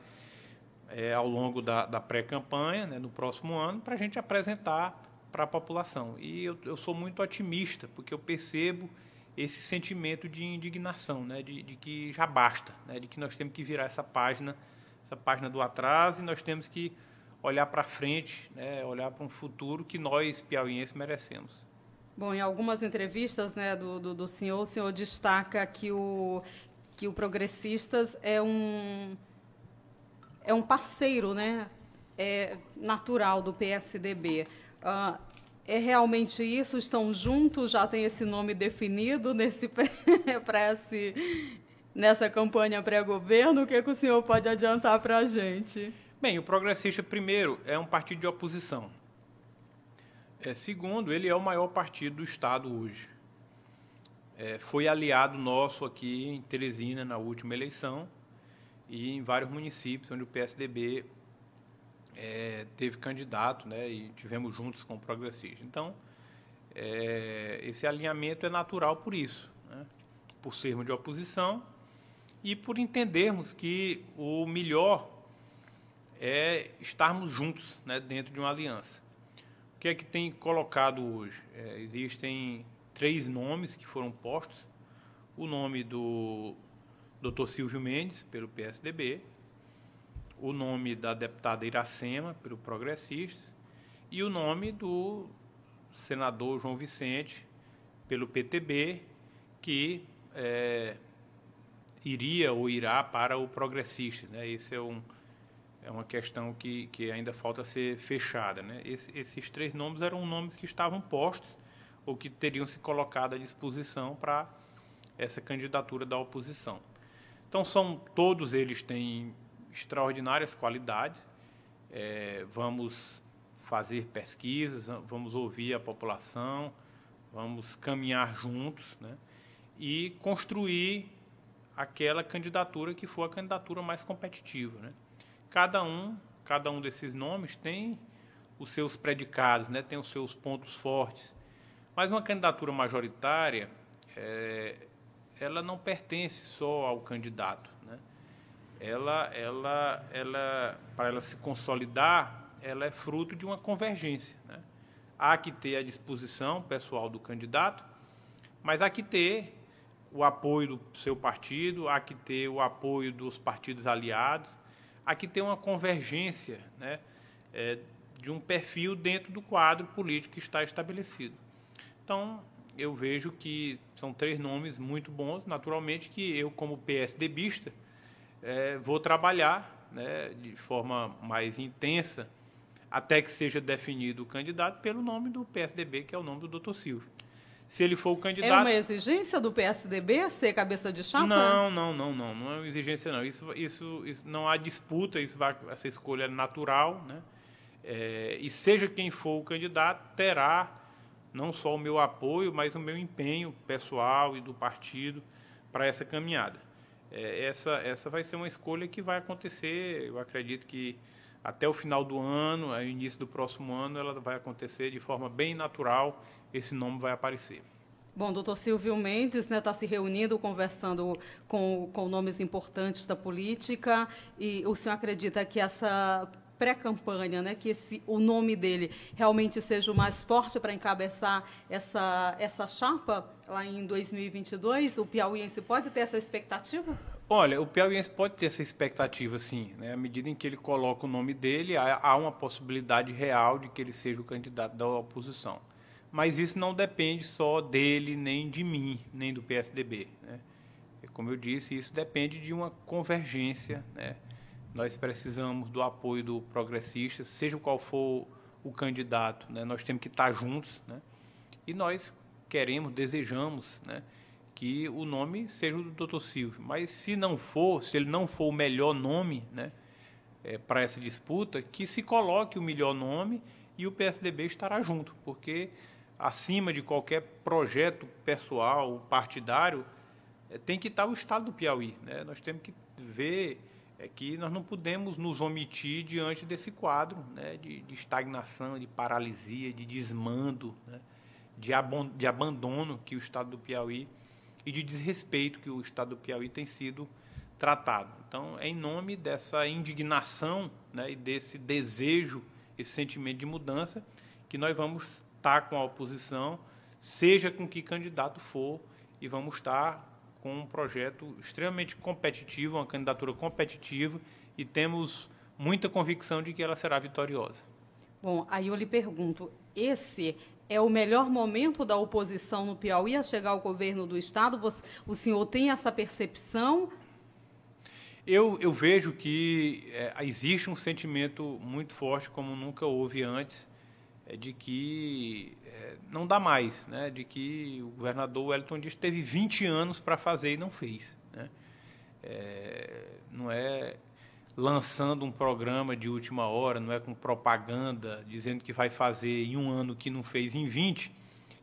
é, ao longo da, da pré-campanha, né, no próximo ano, para a gente apresentar para a população. E eu, eu, sou muito otimista, porque eu percebo esse sentimento de indignação, né, de, de que já basta, né, de que nós temos que virar essa página, essa página do atraso, e nós temos que olhar para frente, né, olhar para um futuro que nós, piauienses, merecemos. Bom, em algumas entrevistas né, do, do, do, senhor, o senhor destaca que o, que o Progressistas é um, é um parceiro né, é natural do PSDB. Uh, é realmente isso? Estão juntos? Já tem esse nome definido nesse [laughs] esse, nessa campanha pré-governo? O que, é que o senhor pode adiantar para a gente? Bem, o Progressista, primeiro, é um partido de oposição. É, segundo, ele é o maior partido do Estado hoje. É, foi aliado nosso aqui em Teresina na última eleição e em vários municípios onde o PSDB é, teve candidato, né, e tivemos juntos com o progressista. Então, é, esse alinhamento é natural por isso, né, por sermos de oposição e por entendermos que o melhor é estarmos juntos né, dentro de uma aliança. O que é que tem colocado hoje? É, existem três nomes que foram postos. O nome do Dr. Silvio Mendes, pelo PSDB, o nome da deputada Iracema, pelo Progressistas, e o nome do senador João Vicente, pelo PTB, que é, iria ou irá para o Progressistas. Né? Esse é um é uma questão que, que ainda falta ser fechada. Né? Esse, esses três nomes eram nomes que estavam postos ou que teriam se colocado à disposição para essa candidatura da oposição. Então, são todos eles têm extraordinárias qualidades. É, vamos fazer pesquisas, vamos ouvir a população, vamos caminhar juntos né? e construir aquela candidatura que for a candidatura mais competitiva. Né? Cada um, cada um desses nomes tem os seus predicados, né? tem os seus pontos fortes. Mas uma candidatura majoritária, é, ela não pertence só ao candidato. Né? Ela, ela, ela, para ela se consolidar, ela é fruto de uma convergência. Né? Há que ter a disposição pessoal do candidato, mas há que ter o apoio do seu partido, há que ter o apoio dos partidos aliados, aqui tem uma convergência né, é, de um perfil dentro do quadro político que está estabelecido. Então, eu vejo que são três nomes muito bons, naturalmente que eu, como PSDBista, é, vou trabalhar né, de forma mais intensa até que seja definido o candidato pelo nome do PSDB, que é o nome do doutor Silvio se ele for o candidato. É uma exigência do PSDB ser cabeça de chapa? Não, não, não, não, não é uma exigência não. Isso, isso, isso não há disputa, isso vai, essa escolha é natural, né? É, e seja quem for o candidato, terá não só o meu apoio, mas o meu empenho pessoal e do partido para essa caminhada. É, essa, essa vai ser uma escolha que vai acontecer, eu acredito que até o final do ano, ao início do próximo ano, ela vai acontecer de forma bem natural esse nome vai aparecer. Bom, doutor Silvio Mendes está né, tá se reunindo, conversando com, com nomes importantes da política, e o senhor acredita que essa pré-campanha, né, que esse, o nome dele realmente seja o mais forte para encabeçar essa, essa chapa lá em 2022? O piauiense pode ter essa expectativa? Olha, o piauiense pode ter essa expectativa, sim. Né? À medida em que ele coloca o nome dele, há, uma possibilidade real de que ele seja o candidato da oposição mas isso não depende só dele, nem de mim, nem do PSDB. Né? Como eu disse, isso depende de uma convergência. Né? Nós precisamos do apoio do progressista, seja qual for o candidato, né? nós temos que estar juntos. Né? E nós queremos, desejamos né? Que o nome seja o do Dr. Silvio. Mas se não for, se ele não for o melhor nome né? É, para essa disputa, que se coloque o melhor nome e o PSDB estará junto, porque acima de qualquer projeto pessoal, partidário, eh, tem que estar o Estado do Piauí. Né? Nós temos que ver é que nós não podemos nos omitir diante desse quadro né, de, de estagnação, de paralisia, de desmando, né, de, de abandono que o Estado do Piauí e de desrespeito que o Estado do Piauí tem sido tratado. Então, é em nome dessa indignação né, e desse desejo, esse sentimento de mudança, que nós vamos estar com a oposição, seja com que candidato for, e vamos estar com um projeto extremamente competitivo, uma candidatura competitiva, e temos muita convicção de que ela será vitoriosa. Bom, aí eu lhe pergunto, esse é o melhor momento da oposição no Piauí a chegar ao governo do Estado? Você, o senhor tem essa percepção? Eu, eu vejo que é, existe um sentimento muito forte, como nunca houve antes, é de que é, não dá mais, né? de que o governador Wellington Dias teve 20 anos para fazer e não fez. Né? É, não é lançando um programa de última hora, não é com propaganda dizendo que vai fazer em um ano que não fez em 20,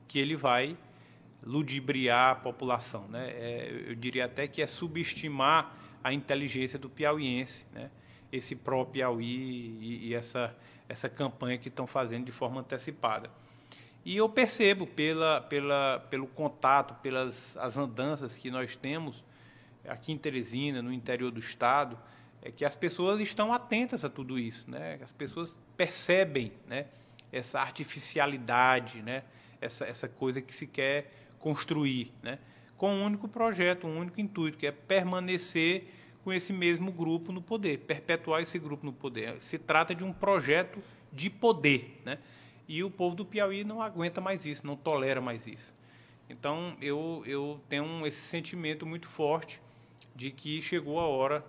que ele vai ludibriar a população. Né? É, eu diria até que é subestimar a inteligência do piauiense, né? esse pró-Piauí e, e essa essa campanha que estão fazendo de forma antecipada. E eu percebo pela, pela, pelo contato, pelas as andanças que nós temos aqui em Teresina, no interior do estado, é que as pessoas estão atentas a tudo isso, né? As pessoas percebem, né? Essa artificialidade, né? Essa, essa coisa que se quer construir, né? Com um único projeto, um único intuito, que é permanecer com esse mesmo grupo no poder, perpetuar esse grupo no poder. Se trata de um projeto de poder, né? E o povo do Piauí não aguenta mais isso, não tolera mais isso. Então eu eu tenho esse sentimento muito forte de que chegou a hora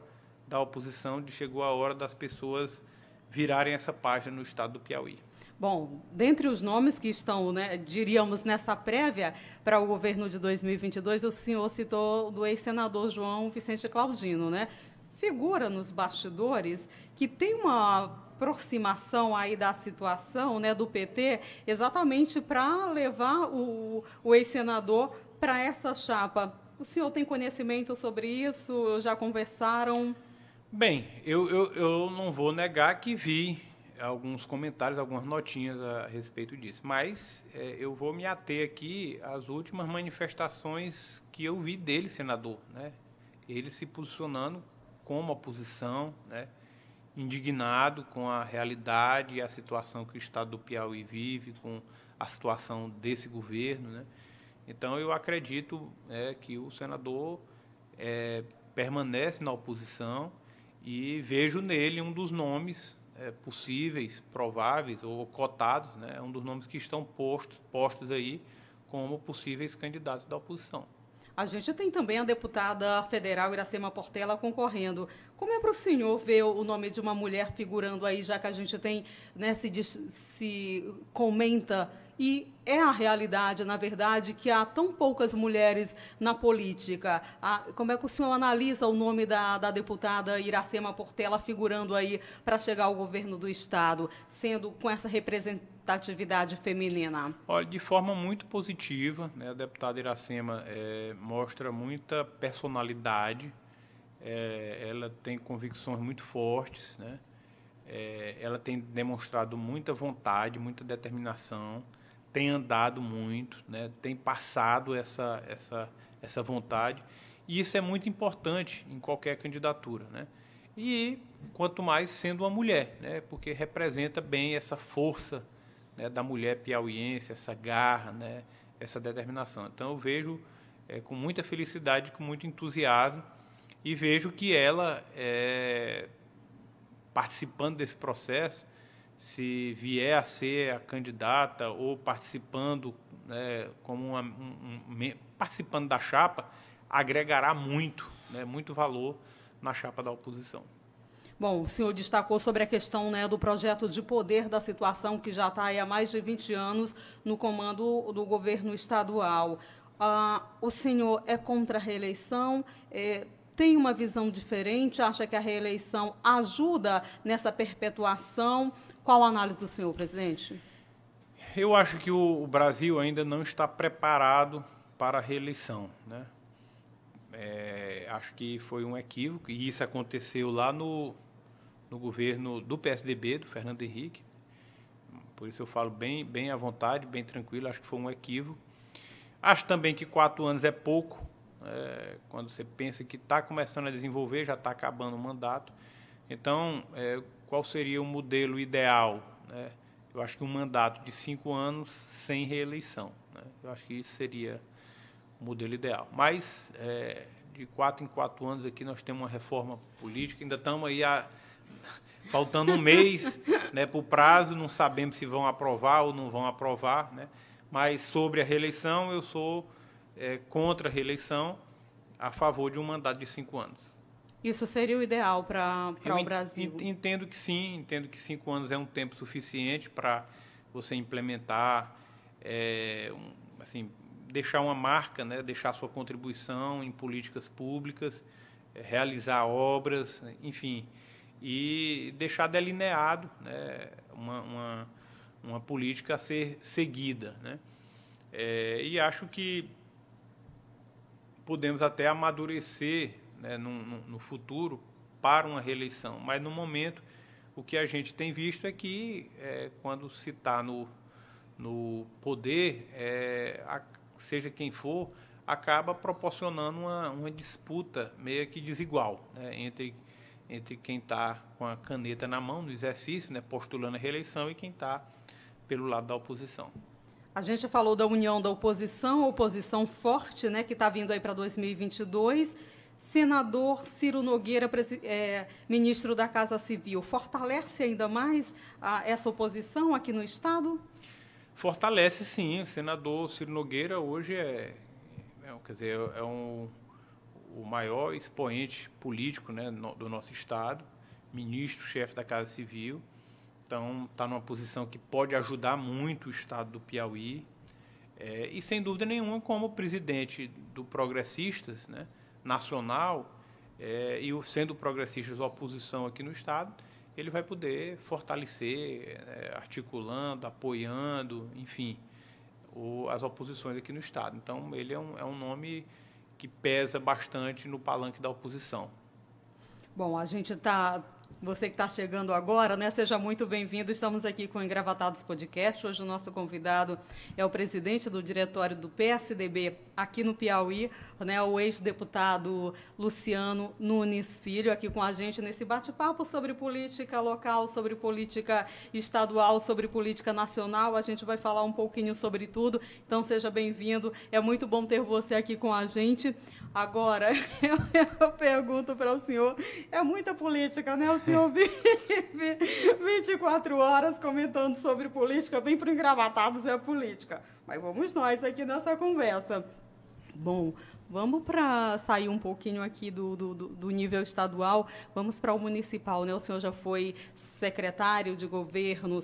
da oposição, de chegou a hora das pessoas virarem essa página no estado do Piauí. Bom, dentre os nomes que estão, né, diríamos, nessa prévia para o governo de 2022, o senhor citou do ex-senador João Vicente Claudino, né? Figura nos bastidores que tem uma aproximação aí da situação né, do PT exatamente para levar o, o ex-senador para essa chapa. O senhor tem conhecimento sobre isso? Já conversaram? Bem, eu, eu, eu não vou negar que vi alguns comentários, algumas notinhas a respeito disso. Mas é, eu vou me ater aqui às últimas manifestações que eu vi dele, senador. Né? Ele se posicionando como oposição, né? indignado com a realidade e a situação que o Estado do Piauí vive, com a situação desse governo. Né? Então eu acredito é, que o senador é, permanece na oposição e vejo nele um dos nomes é, possíveis, prováveis ou cotados, né, um dos nomes que estão postos, postos aí como possíveis candidatos da oposição. A gente tem também a deputada federal Iracema Portela concorrendo. Como é para o senhor ver o nome de uma mulher figurando aí, já que a gente tem, né, se, se comenta e é a realidade, na verdade, que há tão poucas mulheres na política. como é que o senhor analisa o nome da, da deputada Iracema Portela figurando aí para chegar ao governo do Estado, sendo com essa representatividade feminina? Olha, de forma muito positiva, né, a deputada Iracema é, mostra muita personalidade, é, ela tem convicções muito fortes, né? É, ela tem demonstrado muita vontade, muita determinação tem andado muito, né, tem passado essa, essa, essa vontade, e isso é muito importante em qualquer candidatura. Né? E quanto mais sendo uma mulher, né, porque representa bem essa força né, da mulher piauiense, essa garra, né, essa determinação. Então eu vejo é, com muita felicidade, com muito entusiasmo, e vejo que ela, é, participando desse processo, se vier a ser a candidata ou participando né, como uma, um, um, participando da chapa, agregará muito, né, muito valor na chapa da oposição. Bom, o senhor destacou sobre a questão né, do projeto de poder da situação que já está há mais de 20 anos no comando do governo estadual. Ah, o senhor é contra a reeleição? É, tem uma visão diferente? Acha que a reeleição ajuda nessa perpetuação? Qual a análise do senhor, presidente? Eu acho que o Brasil ainda não está preparado para a reeleição. Né? é, acho que foi um equívoco, e isso aconteceu lá no, no governo do PSDB, do Fernando Henrique. Por isso eu falo bem, bem à vontade, bem tranquilo, acho que foi um equívoco. Acho também que quatro anos é pouco, é, quando você pensa que está começando a desenvolver, já está acabando o mandato. Então, é, qual seria o modelo ideal? Né? Eu acho que um mandato de cinco anos sem reeleição. Né? Eu acho que isso seria o modelo ideal. Mas, é, de quatro em quatro anos aqui, nós temos uma reforma política, ainda estamos aí a, [laughs] faltando um mês né, para o prazo, não sabemos se vão aprovar ou não vão aprovar. Né? Mas, sobre a reeleição, eu sou é, contra a reeleição, a favor de um mandato de cinco anos. Isso seria o ideal para o Brasil? Entendo que sim, entendo que cinco anos é um tempo suficiente para você implementar, é, um, assim, deixar uma marca, né, deixar sua contribuição em políticas públicas, é, realizar obras, enfim, e deixar delineado né, uma, uma, uma política a ser seguida. Né? É, e acho que podemos até amadurecer né, no, no, futuro para uma reeleição. Mas, no momento, o que a gente tem visto é que, é, quando se está no, no poder, é, a, seja quem for, acaba proporcionando uma, uma disputa meio que desigual né, entre, entre quem está com a caneta na mão no exercício, né, postulando a reeleição, e quem está pelo lado da oposição. A gente falou da união da oposição, oposição forte, né, que está vindo aí para 2022. Senador Ciro Nogueira, é, ministro da Casa Civil, fortalece ainda mais a, essa oposição aqui no Estado? Fortalece, sim. O senador Ciro Nogueira hoje é, é quer dizer, é um, o maior expoente político né, no, do nosso Estado, ministro, chefe da Casa Civil. Então, está numa posição que pode ajudar muito o estado do Piauí. É, e, sem dúvida nenhuma, como presidente do Progressistas né, Nacional, é, e sendo Progressistas oposição aqui no estado, ele vai poder fortalecer, é, articulando, apoiando, enfim, o, as oposições aqui no estado. Então, ele é um, é um nome que pesa bastante no palanque da oposição. Bom, a gente está você que está chegando agora, né? Seja muito bem-vindo. Estamos aqui com o Engravatados Podcast. Hoje o nosso convidado é o presidente do diretório do PSDB aqui no Piauí, né? O ex-deputado Luciano Nunes Filho, aqui com a gente nesse bate-papo sobre política local, sobre política estadual, sobre política nacional. A gente vai falar um pouquinho sobre tudo. Então seja bem-vindo. É muito bom ter você aqui com a gente. Agora, [laughs] eu, eu pergunto para o senhor, é muita política, né? O senhor [laughs] vive 24 horas comentando sobre política, bem para engravatados é política. Mas vamos nós aqui nessa conversa. Bom, Vamos para sair um pouquinho aqui do, do, do nível estadual, vamos para o municipal. Né? O senhor já foi secretário de governo,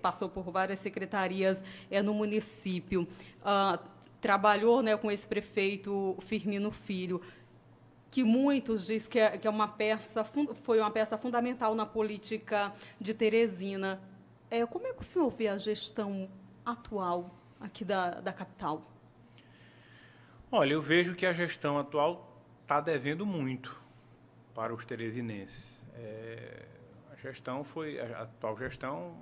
passou por várias secretarias é, no município. Uh, trabalhou né, com esse prefeito Firmino Filho, que muitos dizem que é, que é uma peça, foi uma peça fundamental na política de Teresina. É, como é que o senhor vê a gestão atual aqui da, da capital? Olha, eu vejo que a gestão atual está devendo muito para os teresinenses. É, a gestão foi, a atual gestão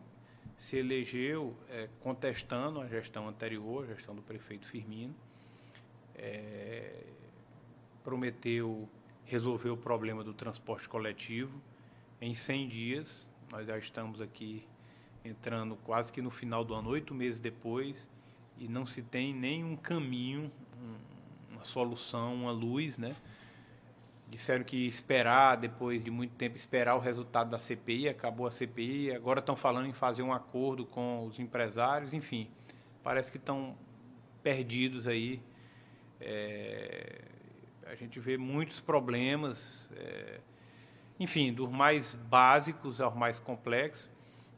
se elegeu é, contestando a gestão anterior, a gestão do prefeito Firmino. É, prometeu resolver o problema do transporte coletivo em 100 dias. Nós já estamos aqui entrando quase que no final do ano, oito meses depois, e não se tem nenhum caminho, uma solução, uma luz, né? Disseram que esperar, depois de muito tempo, esperar o resultado da CPI, acabou a CPI, agora estão falando em fazer um acordo com os empresários, enfim, parece que estão perdidos aí. É, a gente vê muitos problemas, é, enfim, dos mais básicos aos mais complexos,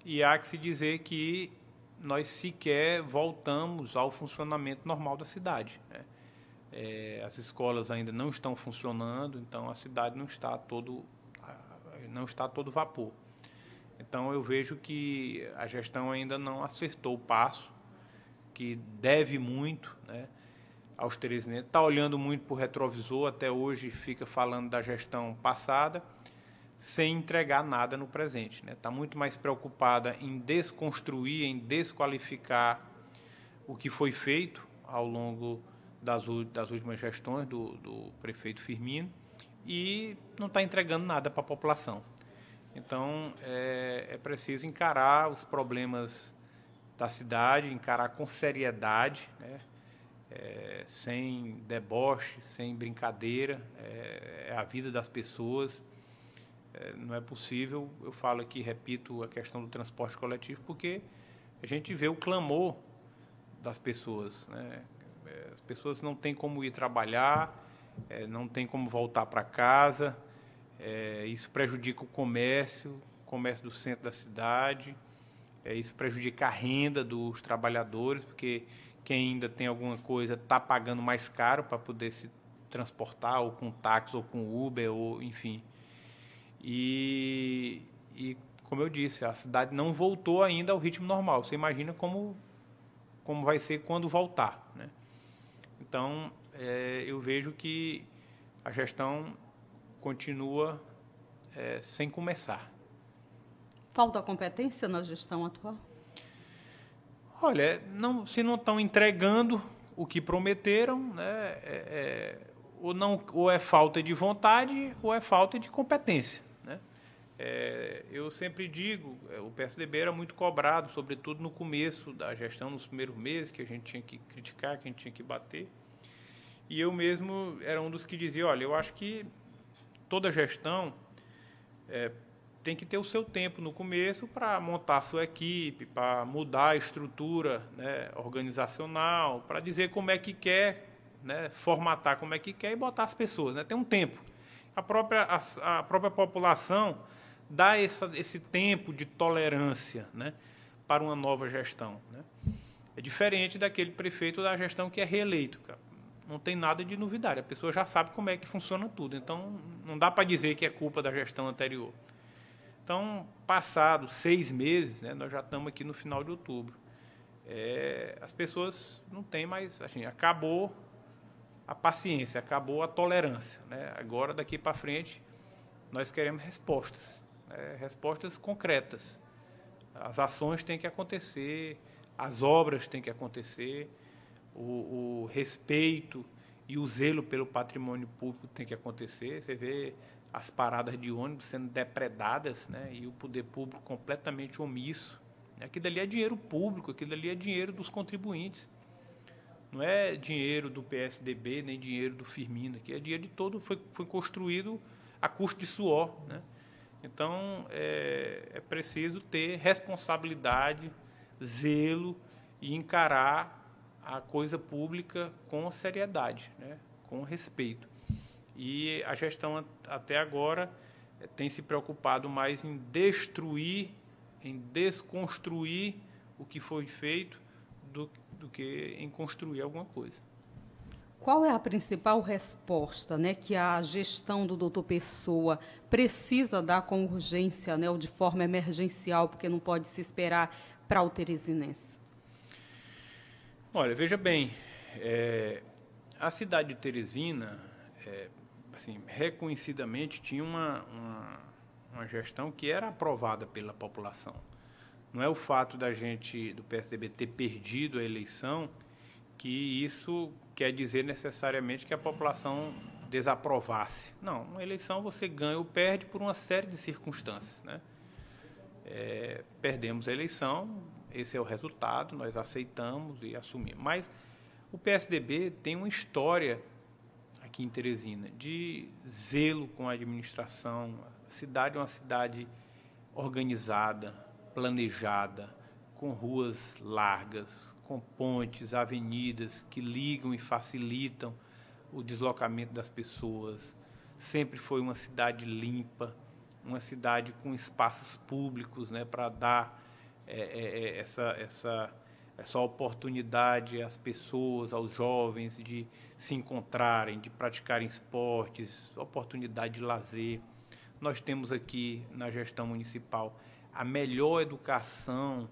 e há que se dizer que nós sequer voltamos ao funcionamento normal da cidade. Né? É, as escolas ainda não estão funcionando, então a cidade não está todo não está todo vapor. Então eu vejo que a gestão ainda não acertou o passo, que deve muito, né? aos teresinenses. Está olhando muito para o retrovisor, até hoje fica falando da gestão passada, sem entregar nada no presente. Está né? Tá muito mais preocupada em desconstruir, em desqualificar o que foi feito ao longo das, das últimas gestões do, do prefeito Firmino e não está entregando nada para a população. Então, é, é preciso encarar os problemas da cidade, encarar com seriedade, né? é, sem deboche, sem brincadeira, é, é, a vida das pessoas. É, não é possível, eu falo aqui, repito, a questão do transporte coletivo, porque a gente vê o clamor das pessoas. Né? É, as pessoas não têm como ir trabalhar, é, não têm como voltar para casa, é, isso prejudica o comércio, o comércio do centro da cidade, isso prejudica a renda dos trabalhadores, porque quem ainda tem alguma coisa está pagando mais caro para poder se transportar, ou com táxi, ou com Uber, ou enfim. E, e, como eu disse, a cidade não voltou ainda ao ritmo normal. Você imagina como, como vai ser quando voltar. Né? Então, é, eu vejo que a gestão continua é, sem começar. Falta competência na gestão atual? Olha, não, se não estão entregando o que prometeram, né, é, é, ou, não, ou é falta de vontade ou é falta de competência. É, eu sempre digo, é, o PSDB era muito cobrado, sobretudo no começo da gestão, nos primeiros meses, que a gente tinha que criticar, que a gente tinha que bater. E eu mesmo era um dos que dizia, olha, eu acho que toda gestão é, tem que ter o seu tempo no começo para montar a sua equipe, para mudar a estrutura né, organizacional, para dizer como é que quer, né, formatar como é que quer e botar as pessoas. Né? Tem um tempo. A própria, a, a própria população dá essa, esse tempo de tolerância né, para uma nova gestão. Né? É diferente daquele prefeito da gestão que é reeleito. Cara. Não tem nada de novidade. A pessoa já sabe como é que funciona tudo. Então, não dá para dizer que é culpa da gestão anterior. Então, passados seis meses, né, nós já estamos aqui no final de outubro. É, as pessoas não têm mais, assim, acabou a paciência, acabou a tolerância. Né? Agora, daqui para frente, nós queremos respostas, né? respostas concretas. As ações têm que acontecer, as obras têm que acontecer, o, o respeito e o zelo pelo patrimônio público tem que acontecer. Você vê as paradas de ônibus sendo depredadas, né? E o poder público completamente omisso. Aquilo ali é dinheiro público, aquilo ali é dinheiro dos contribuintes. Não é dinheiro do PSDB, nem dinheiro do Firmino, aqui é dinheiro de todo, foi, foi construído a custo de suor, né? Então, é, é preciso ter responsabilidade, zelo e encarar a coisa pública com seriedade, né? com respeito. E a gestão até agora eh, tem se preocupado mais em destruir, em desconstruir o que foi feito do, do que em construir alguma coisa. Qual é a principal resposta né, que a gestão do doutor Pessoa precisa dar com urgência, né, ou de forma emergencial, porque não pode se esperar para o Teresinense? Olha, veja bem, é, a cidade de Teresina, é, assim, reconhecidamente tinha uma, uma, uma, gestão que era aprovada pela população. Não é o fato da gente, do PSDB, ter perdido a eleição, que isso quer dizer necessariamente que a população desaprovasse. Não, uma eleição você ganha ou perde por uma série de circunstâncias. Né? É, perdemos a eleição, esse é o resultado, nós aceitamos e assumimos. Mas o PSDB tem uma história aqui em Teresina, de zelo com a administração. A cidade é uma cidade organizada, planejada, com ruas largas, com pontes, avenidas que ligam e facilitam o deslocamento das pessoas. Sempre foi uma cidade limpa, uma cidade com espaços públicos né, para dar é, é, é essa, essa essa oportunidade às pessoas, aos jovens de se encontrarem, de praticarem esportes, oportunidade de lazer. Nós temos aqui na gestão municipal a melhor educação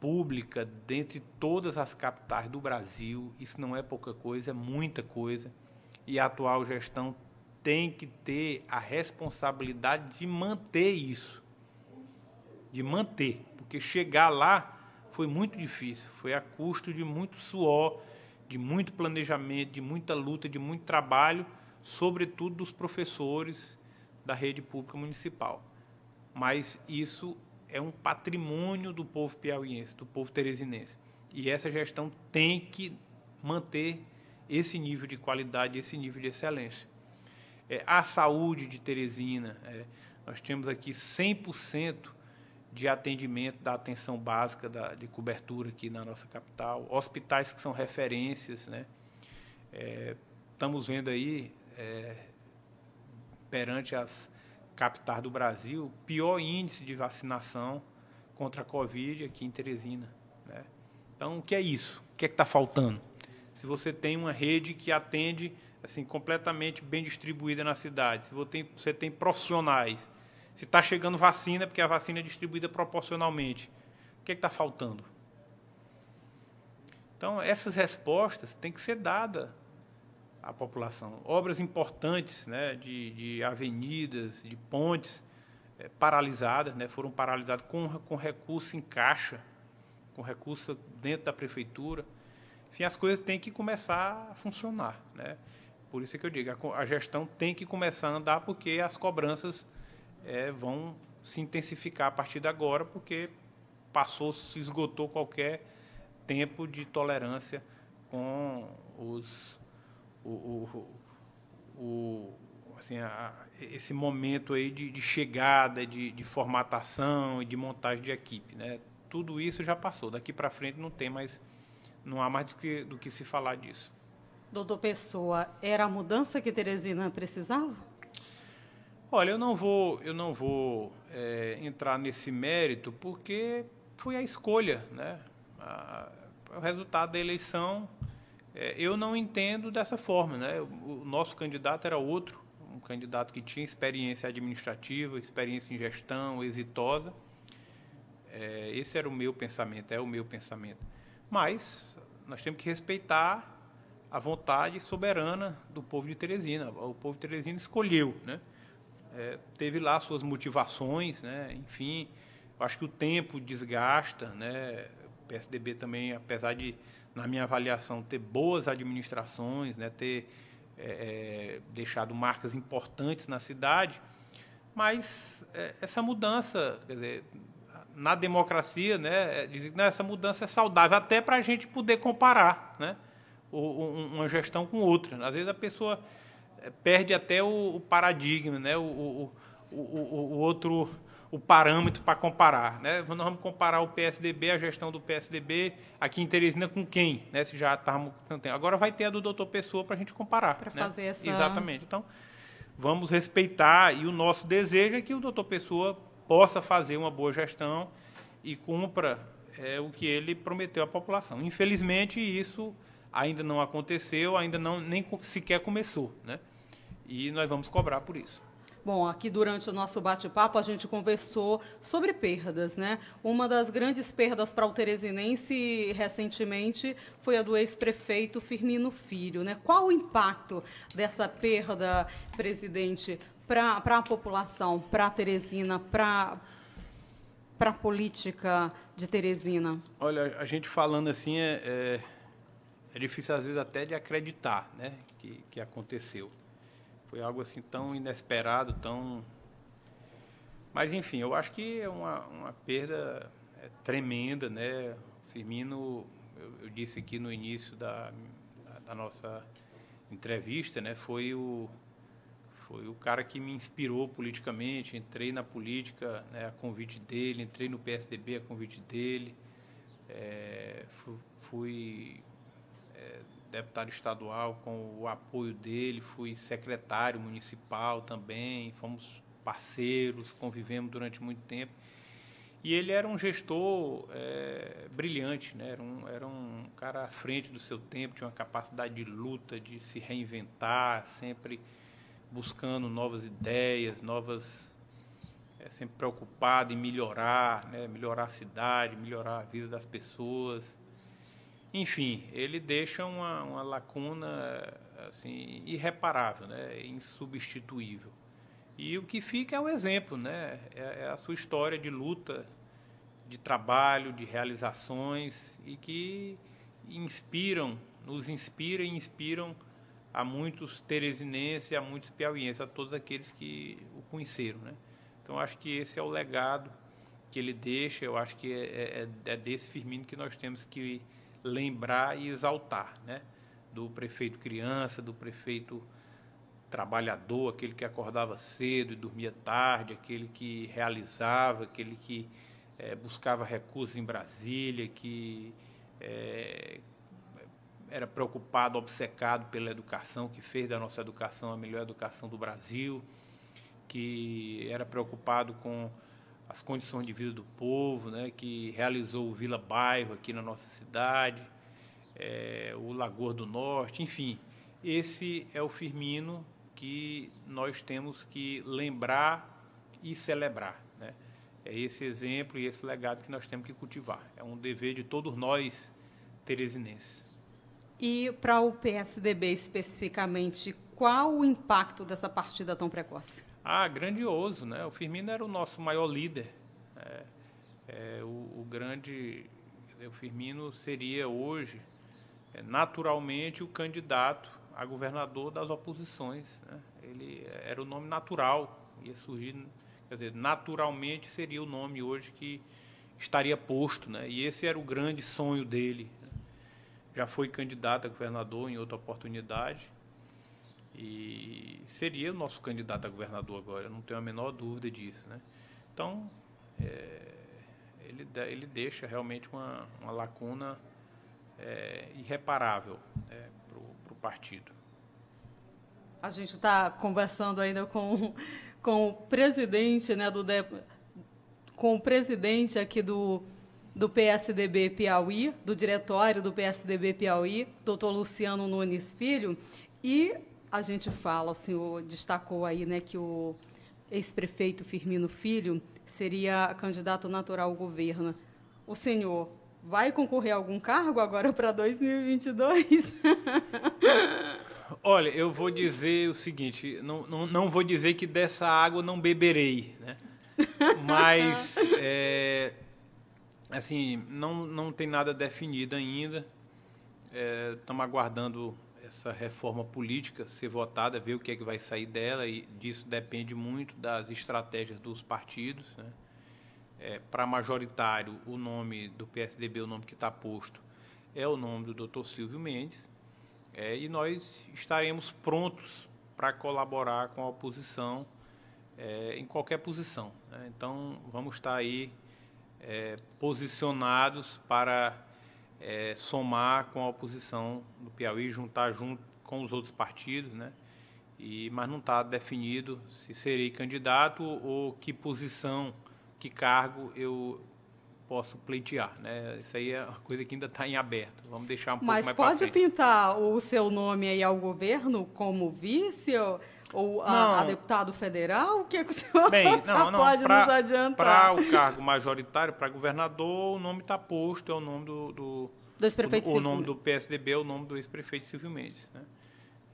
pública dentre todas as capitais do Brasil. Isso não é pouca coisa, é muita coisa. E a atual gestão tem que ter a responsabilidade de manter isso. De manter. Porque chegar lá foi muito difícil. Foi a custo de muito suor, de muito planejamento, de muita luta, de muito trabalho, sobretudo dos professores da rede pública municipal. Mas isso é um patrimônio do povo piauiense, do povo teresinense. E essa gestão tem que manter esse nível de qualidade, esse nível de excelência. É, a saúde de Teresina, é, nós temos aqui 100% de atendimento da atenção básica da, de cobertura aqui na nossa capital, hospitais que são referências, né? É, estamos vendo aí, é, perante as capitais do Brasil, pior índice de vacinação contra a Covid aqui em Teresina. Né? Então, o que é isso? O que é que está faltando? Se você tem uma rede que atende assim completamente bem distribuída na cidade, se você tem, você tem profissionais se está chegando vacina, porque a vacina é distribuída proporcionalmente. O que é está faltando? Então, essas respostas têm que ser dadas à população. Obras importantes né, de, de avenidas, de pontes, é, paralisadas, né, foram paralisadas com, com recurso em caixa, com recurso dentro da prefeitura. Enfim, as coisas têm que começar a funcionar. Né? Por isso é que eu digo, a, a gestão tem que começar a andar, porque as cobranças é, vão se intensificar a partir de agora, porque passou, se esgotou qualquer tempo de tolerância com os, o, o, o assim, a, esse momento aí de, de chegada, de, de, formatação e de montagem de equipe. Né? Tudo isso já passou. Daqui para frente não tem mais, não há mais do que, do que se falar disso. Doutor Pessoa, era a mudança que Teresina precisava? Olha, eu não vou, eu não vou é, entrar nesse mérito porque foi a escolha, né? A, o resultado da eleição, eu não entendo dessa forma, né? O, o, nosso candidato era outro, um candidato que tinha experiência administrativa, experiência em gestão, exitosa. É, esse era o meu pensamento, é o meu pensamento. Mas nós temos que respeitar a vontade soberana do povo de Teresina. O povo de Teresina escolheu, né? é, teve lá suas motivações, né? enfim, acho que o tempo desgasta, né? o PSDB também, apesar de, na minha avaliação, ter boas administrações, né? ter é, é, deixado marcas importantes na cidade, mas é, essa mudança, quer dizer, na democracia, né, é, dizer que essa mudança é saudável, até para a gente poder comparar né, uma gestão com outra. Às vezes a pessoa perde até o, o paradigma, né? o, o, o, o outro o parâmetro para comparar. Né? Nós vamos comparar o PSDB, a gestão do PSDB aqui em Teresina com quem? Né? Se já estávamos. Agora vai ter a do doutor Pessoa para a gente comparar. Para né? fazer essa. Exatamente. Então, vamos respeitar e o nosso desejo é que o doutor Pessoa possa fazer uma boa gestão e cumpra é, o que ele prometeu à população. Infelizmente, isso ainda não aconteceu, ainda não nem sequer começou. Né? e nós vamos cobrar por isso. Bom, aqui durante o nosso bate-papo a gente conversou sobre perdas, né? Uma das grandes perdas para o Teresinense recentemente foi a do ex-prefeito Firmino Filho, né? Qual o impacto dessa perda, presidente, para a população, para Teresina, para para a política de Teresina? Olha, a gente falando assim é, é, é difícil às vezes até de acreditar, né, que, que aconteceu. Foi algo assim tão inesperado, tão. Mas enfim, eu acho que é uma, uma perda é, tremenda, né? Firmino, eu, eu, disse aqui no início da, da nossa entrevista, né? Foi o foi o cara que me inspirou politicamente. Entrei na política né, a convite dele, entrei no PSDB a convite dele. É, fui, fui deputado estadual com o apoio dele, fui secretário municipal também, fomos parceiros, convivemos durante muito tempo. E ele era um gestor é, brilhante, né? era, um, era um cara à frente do seu tempo, tinha uma capacidade de luta, de se reinventar, sempre buscando novas ideias, novas, é, sempre preocupado em melhorar, né? melhorar a cidade, melhorar a vida das pessoas. Enfim, ele deixa uma, uma lacuna assim, irreparável, né? insubstituível. E o que fica é o exemplo, né? é, é a sua história de luta, de trabalho, de realizações e que inspiram, nos inspiram e inspiram a muitos teresinenses, a muitos piauienses, a todos aqueles que o conheceram, né? Então acho que esse é o legado que ele deixa. Eu acho que é, é, é desse Firmino que nós temos que lembrar e exaltar, né? Do prefeito criança, do prefeito trabalhador, aquele que acordava cedo e dormia tarde, aquele que realizava, aquele que é, buscava recursos em Brasília, que é, era preocupado, obcecado pela educação, que fez da nossa educação a melhor educação do Brasil que era preocupado com as condições de vida do povo, né, que realizou o Vila Bairro aqui na nossa cidade, é, o Lagoa do Norte, enfim. Esse é o Firmino que nós temos que lembrar e celebrar. Né? É esse exemplo e esse legado que nós temos que cultivar. É um dever de todos nós, teresinenses. E para o PSDB especificamente, qual o impacto dessa partida tão precoce? Ah, grandioso, né? O Firmino era o nosso maior líder. É, é, o, o, grande, o Firmino seria hoje, é, naturalmente, o candidato a governador das oposições. Né? Ele era o nome natural, ia surgir, quer dizer, naturalmente seria o nome hoje que estaria posto, né? E esse era o grande sonho dele. Né? Já foi candidato a governador em outra oportunidade e seria o nosso candidato a governador agora, não tenho a menor dúvida disso. Né? Então, é, ele, ele deixa realmente uma, uma lacuna é, irreparável né, para o partido. A gente está conversando ainda com, com o presidente né, do com o presidente aqui do, do PSDB Piauí, do diretório do PSDB Piauí, doutor Luciano Nunes Filho, e a gente fala, o senhor destacou aí né, que o ex-prefeito Firmino Filho seria candidato natural ao governo. O senhor vai concorrer a algum cargo agora para 2022? [laughs] Olha, eu vou dizer o seguinte, não, não, não vou dizer que dessa água não beberei, né? [laughs] Mas, é, assim, não, não tem nada definido ainda. Estamos é, aguardando essa reforma política ser votada, ver o que é que vai sair dela, e disso depende muito das estratégias dos partidos. Né? É, Para majoritário, o nome do PSDB, o nome que está posto, é o nome do doutor Silvio Mendes, é, e nós estaremos prontos para colaborar com a oposição é, em qualquer posição. Né? Então, vamos estar aí é, posicionados para é, somar com a oposição do Piauí, juntar junto com os outros partidos, né? E, mas não está definido se serei candidato ou que posição, que cargo eu posso pleitear, né? Isso aí é uma coisa que ainda está em aberto. Vamos deixar um pouco mas mais Mas pode pintar o seu nome aí ao governo como vice ou, ou a, a, deputado federal? O que, é que o senhor Bem, [laughs] não, não, pode pra, nos adiantar? Para o cargo majoritário, para governador, o nome está posto, é o nome do... do do ex-prefeito O, o nome do PSDB é o nome do ex-prefeito Silvio Mendes. Né?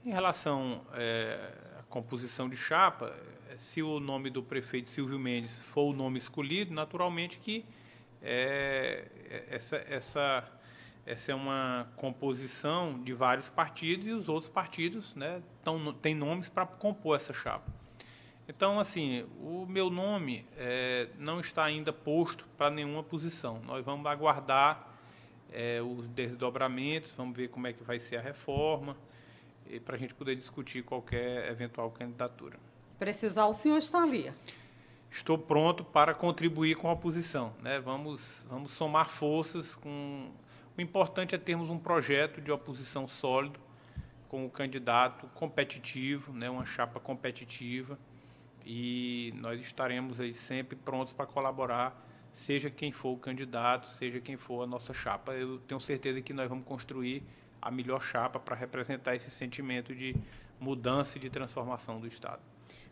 Em relação é, à composição de chapa, se o nome do prefeito Silvio Mendes for o nome escolhido, naturalmente que é, essa, essa, essa é uma composição de vários partidos e os outros partidos né, tão, têm nomes para compor essa chapa. Então, assim, o meu nome é, não está ainda posto para nenhuma posição. Nós vamos aguardar é, os desdobramentos, vamos ver como é que vai ser a reforma, para a gente poder discutir qualquer eventual candidatura. Precisar, o senhor está ali. Estou pronto para contribuir com a oposição. Né? Vamos, vamos somar forças. Com... O importante é termos um projeto de oposição sólido, com o candidato competitivo, né? uma chapa competitiva, e nós estaremos aí sempre prontos para colaborar seja quem for o candidato, seja quem for a nossa chapa. Eu tenho certeza que nós vamos construir a melhor chapa para representar esse sentimento de mudança e de transformação do Estado.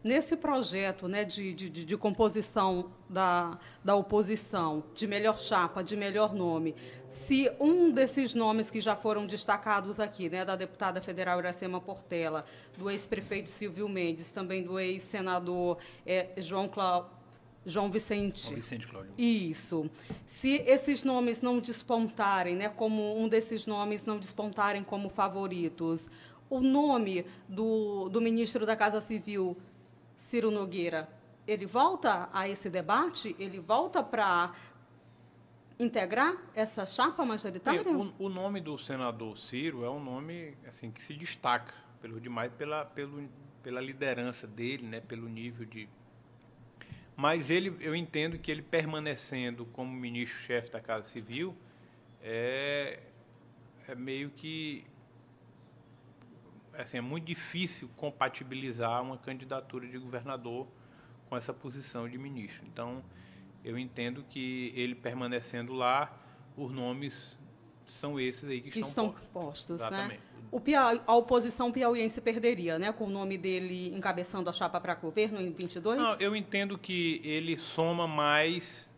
Nesse projeto né, de, de, de, composição da, da oposição, de melhor chapa, de melhor nome, se um desses nomes que já foram destacados aqui, né, da deputada federal Iracema Portela, do ex-prefeito Silvio Mendes, também do ex-senador é, João Cláudio. João Vicente. João Vicente Cláudio. Isso. Se esses nomes não despontarem, né, como um desses nomes não despontarem como favoritos, o nome do, do ministro da Casa Civil Ciro Nogueira, ele volta a esse debate? Ele volta para integrar essa chapa majoritária? O, o, nome do senador Ciro é um nome assim que se destaca pelo demais pela, pelo, pela liderança dele, né, pelo nível de mas ele, eu entendo que ele permanecendo como ministro-chefe da Casa Civil é, é meio que assim, é muito difícil compatibilizar uma candidatura de governador com essa posição de ministro. Então, eu entendo que ele permanecendo lá, os nomes são esses aí que, que estão, estão postos. postos né? O Piau, a oposição piauiense perderia, né, com o nome dele encabeçando a chapa para governo em 22? Não, eu entendo que ele soma mais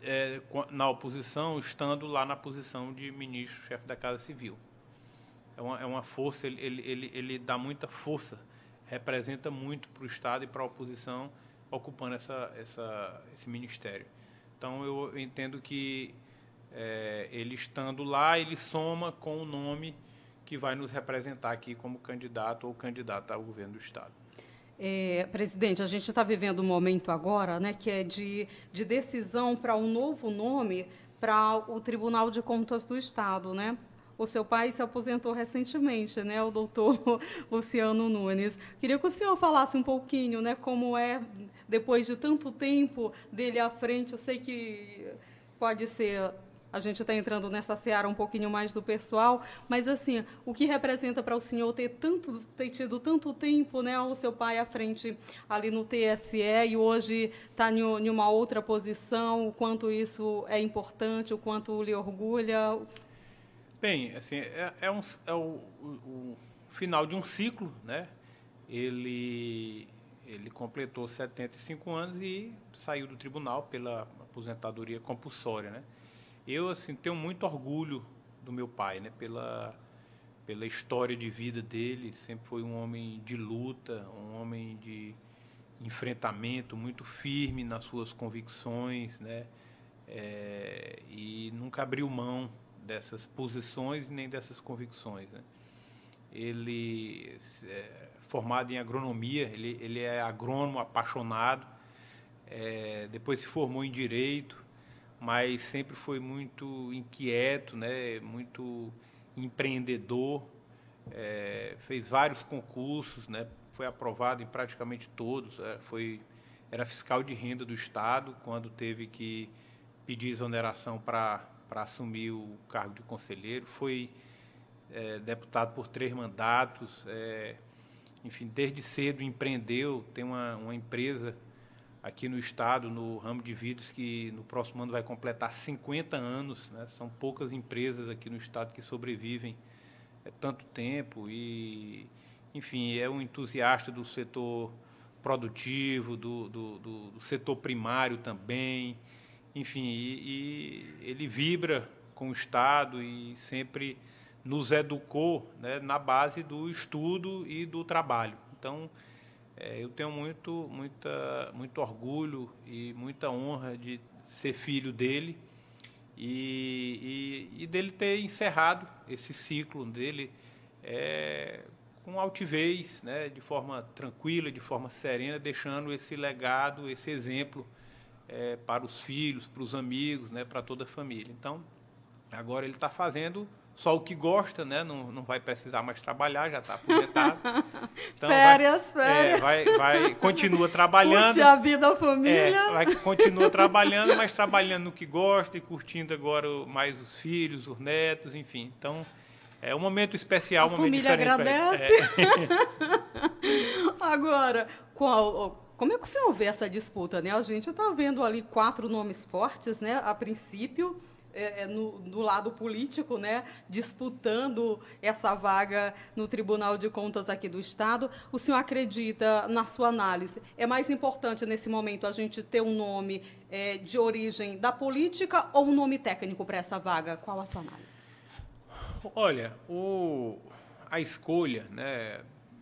é, na oposição, estando lá na posição de ministro-chefe da Casa Civil é uma, é uma força, ele, ele, ele, ele dá muita força, representa muito para o Estado e para a oposição ocupando essa, essa, esse ministério. Então eu entendo que é, ele estando lá, ele soma com o nome que vai nos representar aqui como candidato ou candidata ao governo do Estado. É, presidente, a gente está vivendo um momento agora né, que é de, de decisão para um novo nome para o Tribunal de Contas do Estado. Né? O seu pai se aposentou recentemente, né, o doutor [laughs] Luciano Nunes. Queria que o senhor falasse um pouquinho, né, como é, depois de tanto tempo dele à frente, eu sei que pode ser a gente está entrando nessa seara um pouquinho mais do pessoal, mas assim, o que representa para o senhor ter tanto ter tido tanto tempo, né, o seu pai à frente ali no TSE e hoje está em uma outra posição, o quanto isso é importante, o quanto lhe orgulha? Bem, assim, é, é, um, é o, o, o, final de um ciclo, né? Ele, ele completou 75 anos e saiu do tribunal pela aposentadoria compulsória, né? Eu, assim, tenho muito orgulho do meu pai, né? Pela, pela história de vida dele, sempre foi um homem de luta, um homem de enfrentamento, muito firme nas suas convicções, né? É, e nunca abriu mão dessas posições nem dessas convicções. Né? Ele é formado em agronomia, ele, ele é agrônomo apaixonado, é, depois se formou em direito, mas sempre foi muito inquieto, né? muito empreendedor, é, fez vários concursos, né? foi aprovado em praticamente todos, é, foi, era fiscal de renda do Estado, quando teve que pedir exoneração para para assumir o cargo de conselheiro. Foi é, deputado por três mandatos. É, enfim, desde cedo empreendeu. Tem uma, uma empresa aqui no estado, no ramo de vidros, que no próximo ano vai completar 50 anos. Né? São poucas empresas aqui no estado que sobrevivem é, tanto tempo. E, enfim, é um entusiasta do setor produtivo, do, do, do, do setor primário também enfim, e, e ele vibra com o Estado e sempre nos educou né, na base do estudo e do trabalho. Então, é, eu tenho muito, muita, muito orgulho e muita honra de ser filho dele e, e, e dele ter encerrado esse ciclo dele é, com altivez, né, de forma tranquila, de forma serena, deixando esse legado, esse exemplo é, para os filhos, para os amigos, né, para toda a família. Então, agora ele está fazendo só o que gosta, né? Não, não vai precisar mais trabalhar, já está aposentado. [laughs] Então, férias, vai, férias. É, vai, vai, continua [laughs] trabalhando. Curte a vida, a família. É, vai, continua trabalhando, mas trabalhando no que gosta e curtindo agora mais os filhos, os netos, enfim. Então, é um momento especial, a um momento família agradece. É. [laughs] agora, qual como é que o senhor vê essa disputa? Né? A gente está vendo ali quatro nomes fortes, né? a princípio. é, é, no, no, lado político, né, disputando essa vaga no Tribunal de Contas aqui do Estado. O senhor acredita, na sua análise, é mais importante nesse momento a gente ter um nome é, de origem da política ou um nome técnico para essa vaga? Qual a sua análise? Olha, o, a escolha, né,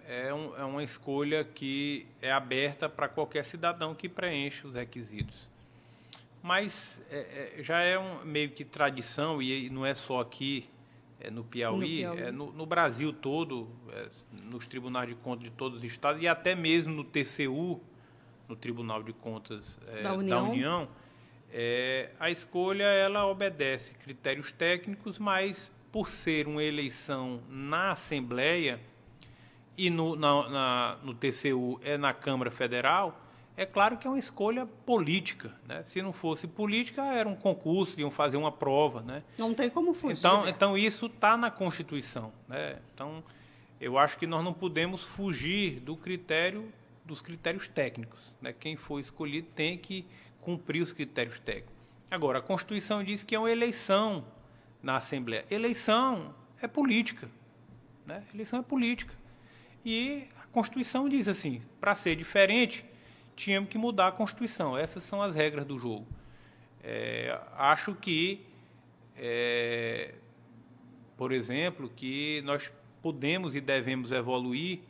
é, um, é uma escolha que é aberta para qualquer cidadão que preenche os requisitos. Mas é, é, já é um, meio que tradição, e não é só aqui é, no Piauí, no, Piauí. É, no, no, Brasil todo, é, nos tribunais de contas de todos os estados, e até mesmo no TCU, no Tribunal de Contas é, da União, da União a escolha ela obedece critérios técnicos, mas por ser uma eleição na Assembleia, e no, na, na, no TCU é na Câmara Federal, é claro que é uma escolha política. Né? Se não fosse política, era um concurso, iam fazer uma prova. Né? Não tem como fugir. Então, então isso está na Constituição. Né? Então, eu acho que nós não podemos fugir do critério dos critérios técnicos. Né? Quem for escolhido tem que cumprir os critérios técnicos. Agora, a Constituição diz que é uma eleição na Assembleia. Eleição é política. Né? Eleição é política. E a Constituição diz assim: para ser diferente, tínhamos que mudar a Constituição. Essas são as regras do jogo. É, acho que, é, por exemplo, que nós podemos e devemos evoluir.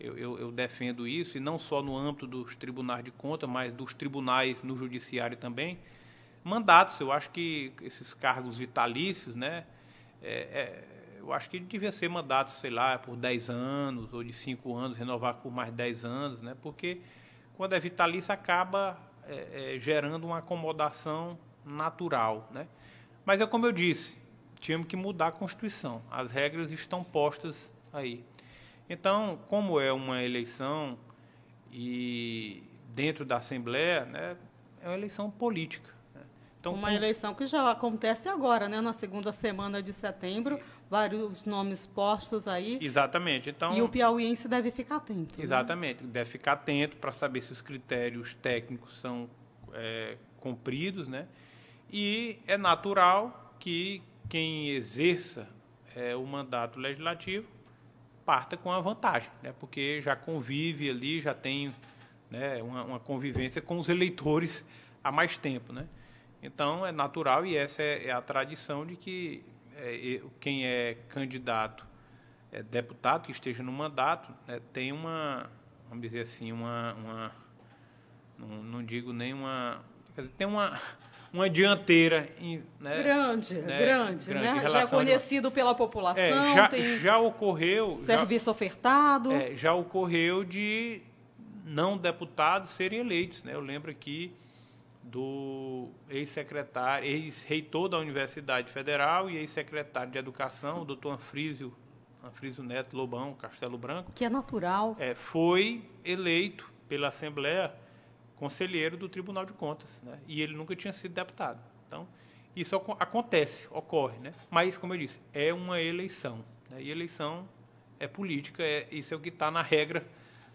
Eu, eu, eu, defendo isso, e não só no âmbito dos tribunais de contas, mas dos tribunais no judiciário também. Mandatos, eu acho que esses cargos vitalícios, né? É, é eu acho que devia ser mandato, sei lá, por 10 anos ou de 5 anos, renovar por mais 10 anos, né? porque quando é vitalício acaba é, é, gerando uma acomodação natural. Né? Mas é como eu disse, tínhamos que mudar a Constituição, as regras estão postas aí. Então, como é uma eleição e dentro da Assembleia, né, é uma eleição política. Então, uma com... eleição que já acontece agora, né, na segunda semana de setembro, vários nomes postos aí. Exatamente. Então, e o piauiense deve ficar atento. Né? Exatamente. Né? Deve ficar atento para saber se os critérios técnicos são é, cumpridos, né? E é natural que quem exerça é, o mandato legislativo parta com a vantagem, né? Porque já convive ali, já tem né, uma, uma convivência com os eleitores há mais tempo, né? Então é natural e essa é, é a tradição de que é, quem é candidato, é deputado que esteja no mandato, né, tem uma, vamos dizer assim, uma, uma não, não digo nem uma, dizer, tem uma, uma dianteira né, grande, né, grande, grande, né? Já é conhecido de... pela população, é, já, já ocorreu serviço já, ofertado, é, já ocorreu de não deputados serem eleitos, né? Eu lembro aqui do ex-secretário, ex-reitor da Universidade Federal e ex-secretário de Educação, Sim. o doutor Anfrísio, Anfrísio Neto Lobão, Castelo Branco. Que é natural. É, foi eleito pela Assembleia conselheiro do Tribunal de Contas, né? E ele nunca tinha sido deputado. Então, isso acontece, ocorre, né? Mas, como eu disse, é uma eleição. Né? E eleição é política, é, isso é o que está na regra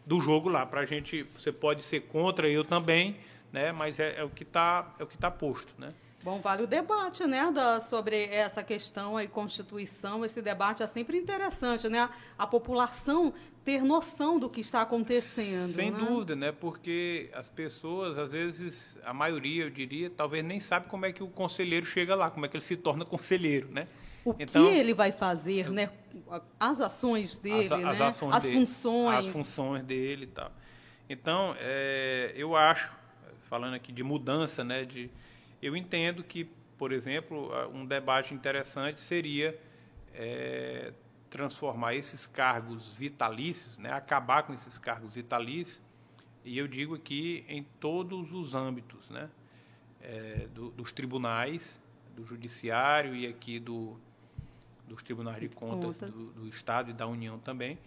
do jogo lá. Para a gente, você pode ser contra, eu também, né? Mas é, é o que está é o que tá posto, né? Bom, vale o debate, né, da, sobre essa questão aí, Constituição. Esse debate é sempre interessante, né? A população ter noção do que está acontecendo. Sem né? dúvida, né? Porque as pessoas, às vezes, a maioria, eu diria, talvez nem sabe como é que o conselheiro chega lá, como é que ele se torna conselheiro, né? O então, que ele vai fazer, né? As ações dele, as, né? As, ações as dele, funções. As funções dele e tal. Então, é, eu acho falando aqui de mudança, né, de, eu entendo que, por exemplo, um debate interessante seria é, transformar esses cargos vitalícios, né, acabar com esses cargos vitalícios, e eu digo aqui em todos os âmbitos, né, é, do, dos tribunais, do judiciário e aqui do, dos tribunais de contas, contas. Do, do, Estado e da União também,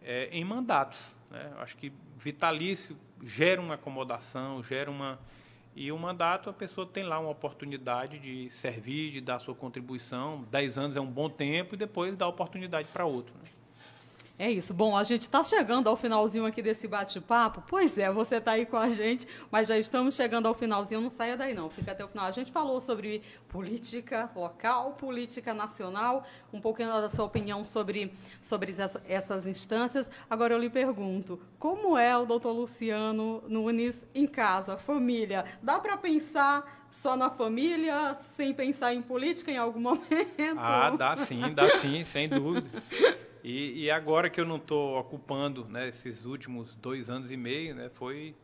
é, em mandatos. Né? Acho que vitalício gera uma acomodação, gera uma. E o mandato, a pessoa tem lá uma oportunidade de servir, de dar sua contribuição. Dez anos é um bom tempo e depois dá oportunidade para outro. Né? É isso. Bom, a gente está chegando ao finalzinho aqui desse bate-papo. Pois é, você está aí com a gente, mas já estamos chegando ao finalzinho. Não saia daí, não. Fica até o final. A gente falou sobre política local, política nacional, um pouquinho da sua opinião sobre, sobre essa, essas instâncias. Agora eu lhe pergunto: como é o doutor Luciano Nunes em casa, família? Dá para pensar só na família, sem pensar em política em algum [laughs] momento? Ah, dá sim, dá sim, sem dúvida. [laughs] E, e agora que eu não estou ocupando né, esses últimos dois anos e meio, né, foi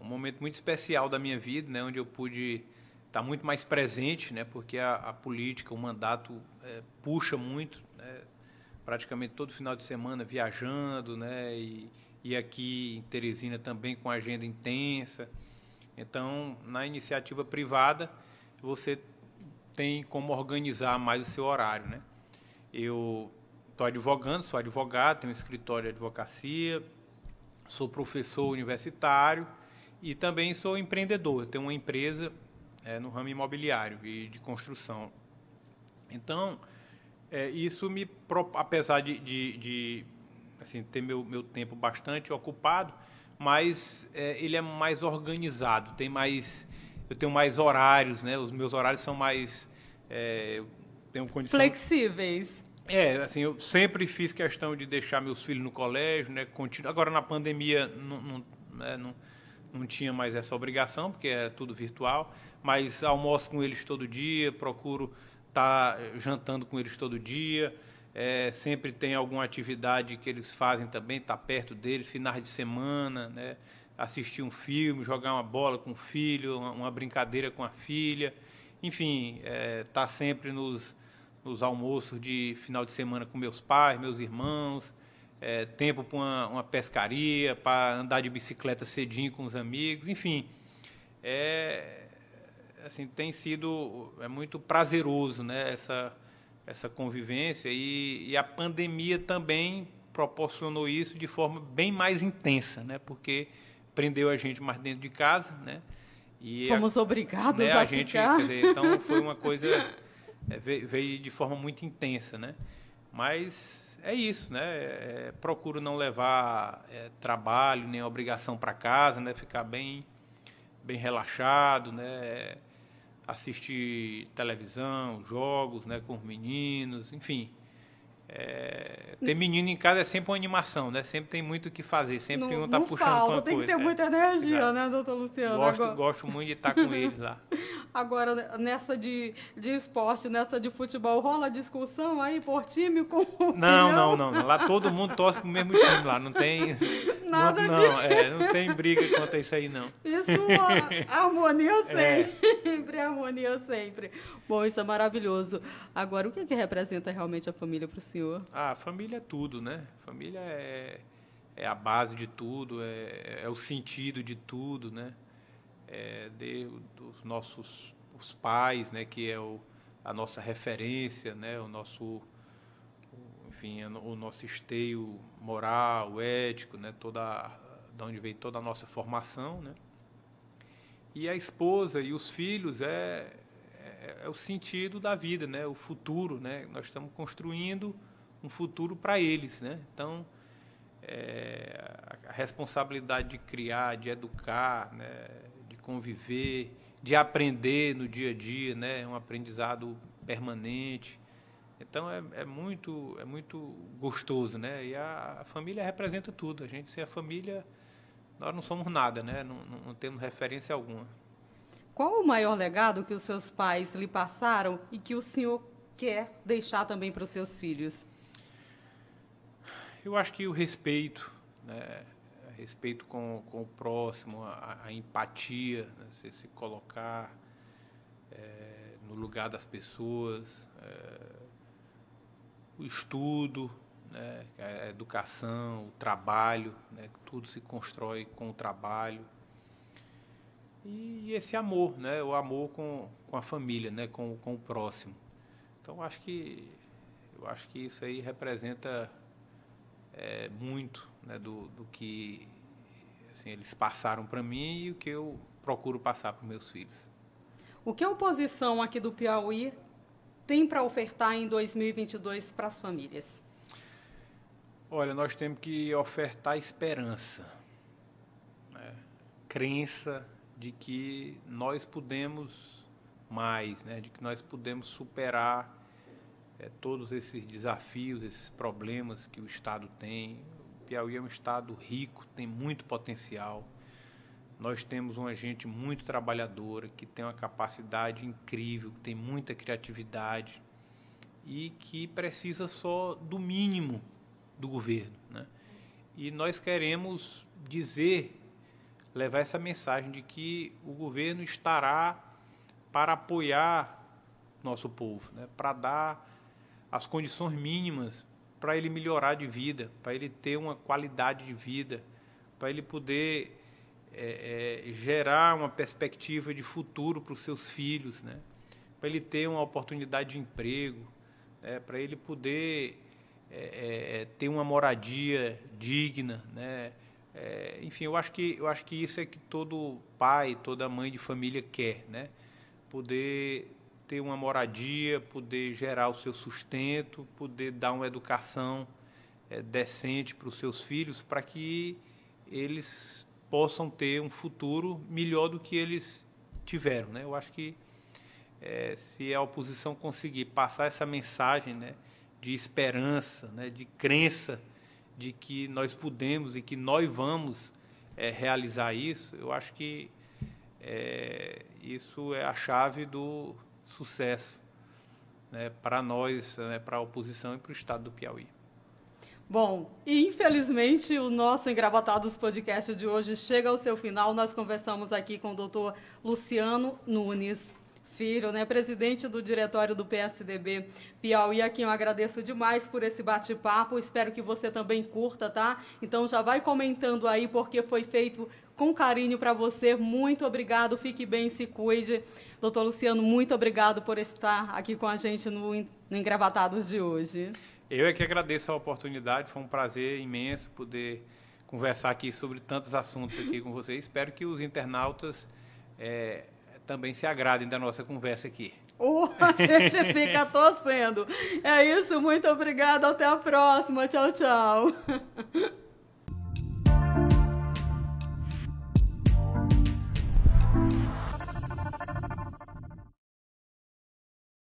um momento muito especial da minha vida, né, onde eu pude estar muito mais presente, né, porque a, a política, o mandato é, puxa muito, né, praticamente todo final de semana viajando, né, e, e aqui em Teresina também com agenda intensa. Então, na iniciativa privada, você tem como organizar mais o seu horário, né? Eu estou advogando, sou advogado, tenho um escritório de advocacia, sou professor universitário e também sou empreendedor. tenho uma empresa é, no ramo imobiliário e de construção. Então, é, isso me, apesar de, de, de assim, ter meu, meu tempo bastante ocupado, mas é, ele é mais organizado, tem mais, eu tenho mais horários, né? Os meus horários são mais, é, tenho condição, flexíveis. É, assim, eu sempre fiz questão de deixar meus filhos no colégio, né? Continuo, agora na pandemia não, não, né, não, não tinha mais essa obrigação, porque é tudo virtual, mas almoço com eles todo dia, procuro estar tá jantando com eles todo dia, é, sempre tem alguma atividade que eles fazem também, estar tá perto deles, finais de semana, né? assistir um filme, jogar uma bola com o filho, uma, brincadeira com a filha, enfim, estar é, tá sempre nos nos almoços de final de semana com meus pais, meus irmãos, é, tempo para uma, uma, pescaria, para andar de bicicleta cedinho com os amigos, enfim, é, assim tem sido é muito prazeroso, né, essa essa convivência e, e a pandemia também proporcionou isso de forma bem mais intensa, né, porque prendeu a gente mais dentro de casa, né, e Fomos a, obrigados né, a, a gente, dizer, então foi uma coisa [laughs] é, veio, de forma muito intensa, né? Mas é isso, né? É, procuro não levar é, trabalho nem obrigação para casa, né? Ficar bem, bem relaxado, né? Assistir televisão, jogos, né? Com os meninos, enfim. É, ter menino em casa é sempre uma animação, né? Sempre tem muito o que fazer, sempre não, um tá puxando falta, uma tem coisa. Tem que ter muita energia, né, doutor Luciano? Gosto, Agora... gosto muito de estar com eles lá. [laughs] Agora, nessa de, de esporte, nessa de futebol, rola discussão aí por time com Não, não, não, não, Lá todo mundo torce pro mesmo time lá. Não tem. [laughs] Nada não, não, é, não tem briga quanto a isso aí, não. Isso, harmonia [laughs] é. sempre. É. Harmonia sempre. Bom, isso é maravilhoso. Agora, o que, é que representa realmente a família para o senhor? Ah, a família é tudo, né? Família é, é a base de tudo, é, é o sentido de tudo, né? É de, dos nossos os pais, né? Que é o, a nossa referência, né? O nosso enfim, o nosso esteio moral, ético, né? Toda da onde vem toda a nossa formação, né? E a esposa e os filhos é é, é, o sentido da vida, né? O futuro, né? Nós estamos construindo um futuro para eles, né? Então, é, a responsabilidade de criar, de educar, né? de conviver, de aprender no dia a dia, né? Um aprendizado permanente. Então é, é muito é muito gostoso, né? E a, a, família representa tudo. A gente sem a família nós não somos nada, né? Não, não, não temos referência alguma. Qual o maior legado que os seus pais lhe passaram e que o senhor quer deixar também para os seus filhos? Eu acho que o respeito, né? respeito com, com o próximo, a, a empatia, né? você se colocar é, no lugar das pessoas, é, o estudo, né? a educação, o trabalho, né? tudo se constrói com o trabalho e esse amor, né? O amor com, com a família, né? Com, com o próximo. Então acho que eu acho que isso aí representa é, muito, né? Do, do que assim, eles passaram para mim e o que eu procuro passar para meus filhos. O que a oposição aqui do Piauí tem para ofertar em 2022 para as famílias? Olha, nós temos que ofertar esperança, né? crença de que nós podemos mais, né? de que nós podemos superar é, todos esses desafios, esses problemas que o Estado tem. O Piauí é um Estado rico, tem muito potencial. Nós temos uma gente muito trabalhadora, que tem uma capacidade incrível, que tem muita criatividade e que precisa só do mínimo do governo. Né? E nós queremos dizer, levar essa mensagem de que o governo estará para apoiar nosso povo, né? para dar as condições mínimas para ele melhorar de vida, para ele ter uma qualidade de vida, para ele poder é, é, gerar uma perspectiva de futuro para os seus filhos, né? para ele ter uma oportunidade de emprego, né? para ele poder é, é, é, ter uma moradia digna, né? É, enfim, eu acho que eu acho que isso é que todo pai, toda mãe de família quer, né? Poder ter uma moradia, poder gerar o seu sustento, poder dar uma educação decente para os seus filhos, para que eles possam ter um futuro melhor do que eles tiveram, né? Eu acho que é, se a oposição conseguir passar essa mensagem, né? de esperança, né, de crença de que nós podemos e que nós vamos é, realizar isso, eu acho que é, isso é a chave do sucesso né, para nós, né, para a oposição e para o Estado do Piauí. Bom, e infelizmente o nosso Engravatados Podcast de hoje chega ao seu final. Nós conversamos aqui com o doutor Luciano Nunes, Filho, né, presidente do diretório do PSDB Piauí, a quem eu agradeço demais por esse bate-papo. Espero que você também curta, tá? Então já vai comentando aí, porque foi feito com carinho para você. Muito obrigado, fique bem, se cuide. Doutor Luciano, muito obrigado por estar aqui com a gente no, no Engravatados de hoje. Eu é que agradeço a oportunidade, foi um prazer imenso poder conversar aqui sobre tantos assuntos aqui com vocês. Espero que os internautas é, também se agradem da nossa conversa aqui. Uh, [laughs] a gente fica torcendo. É isso, muito obrigada. Até a próxima. Tchau, tchau. [laughs]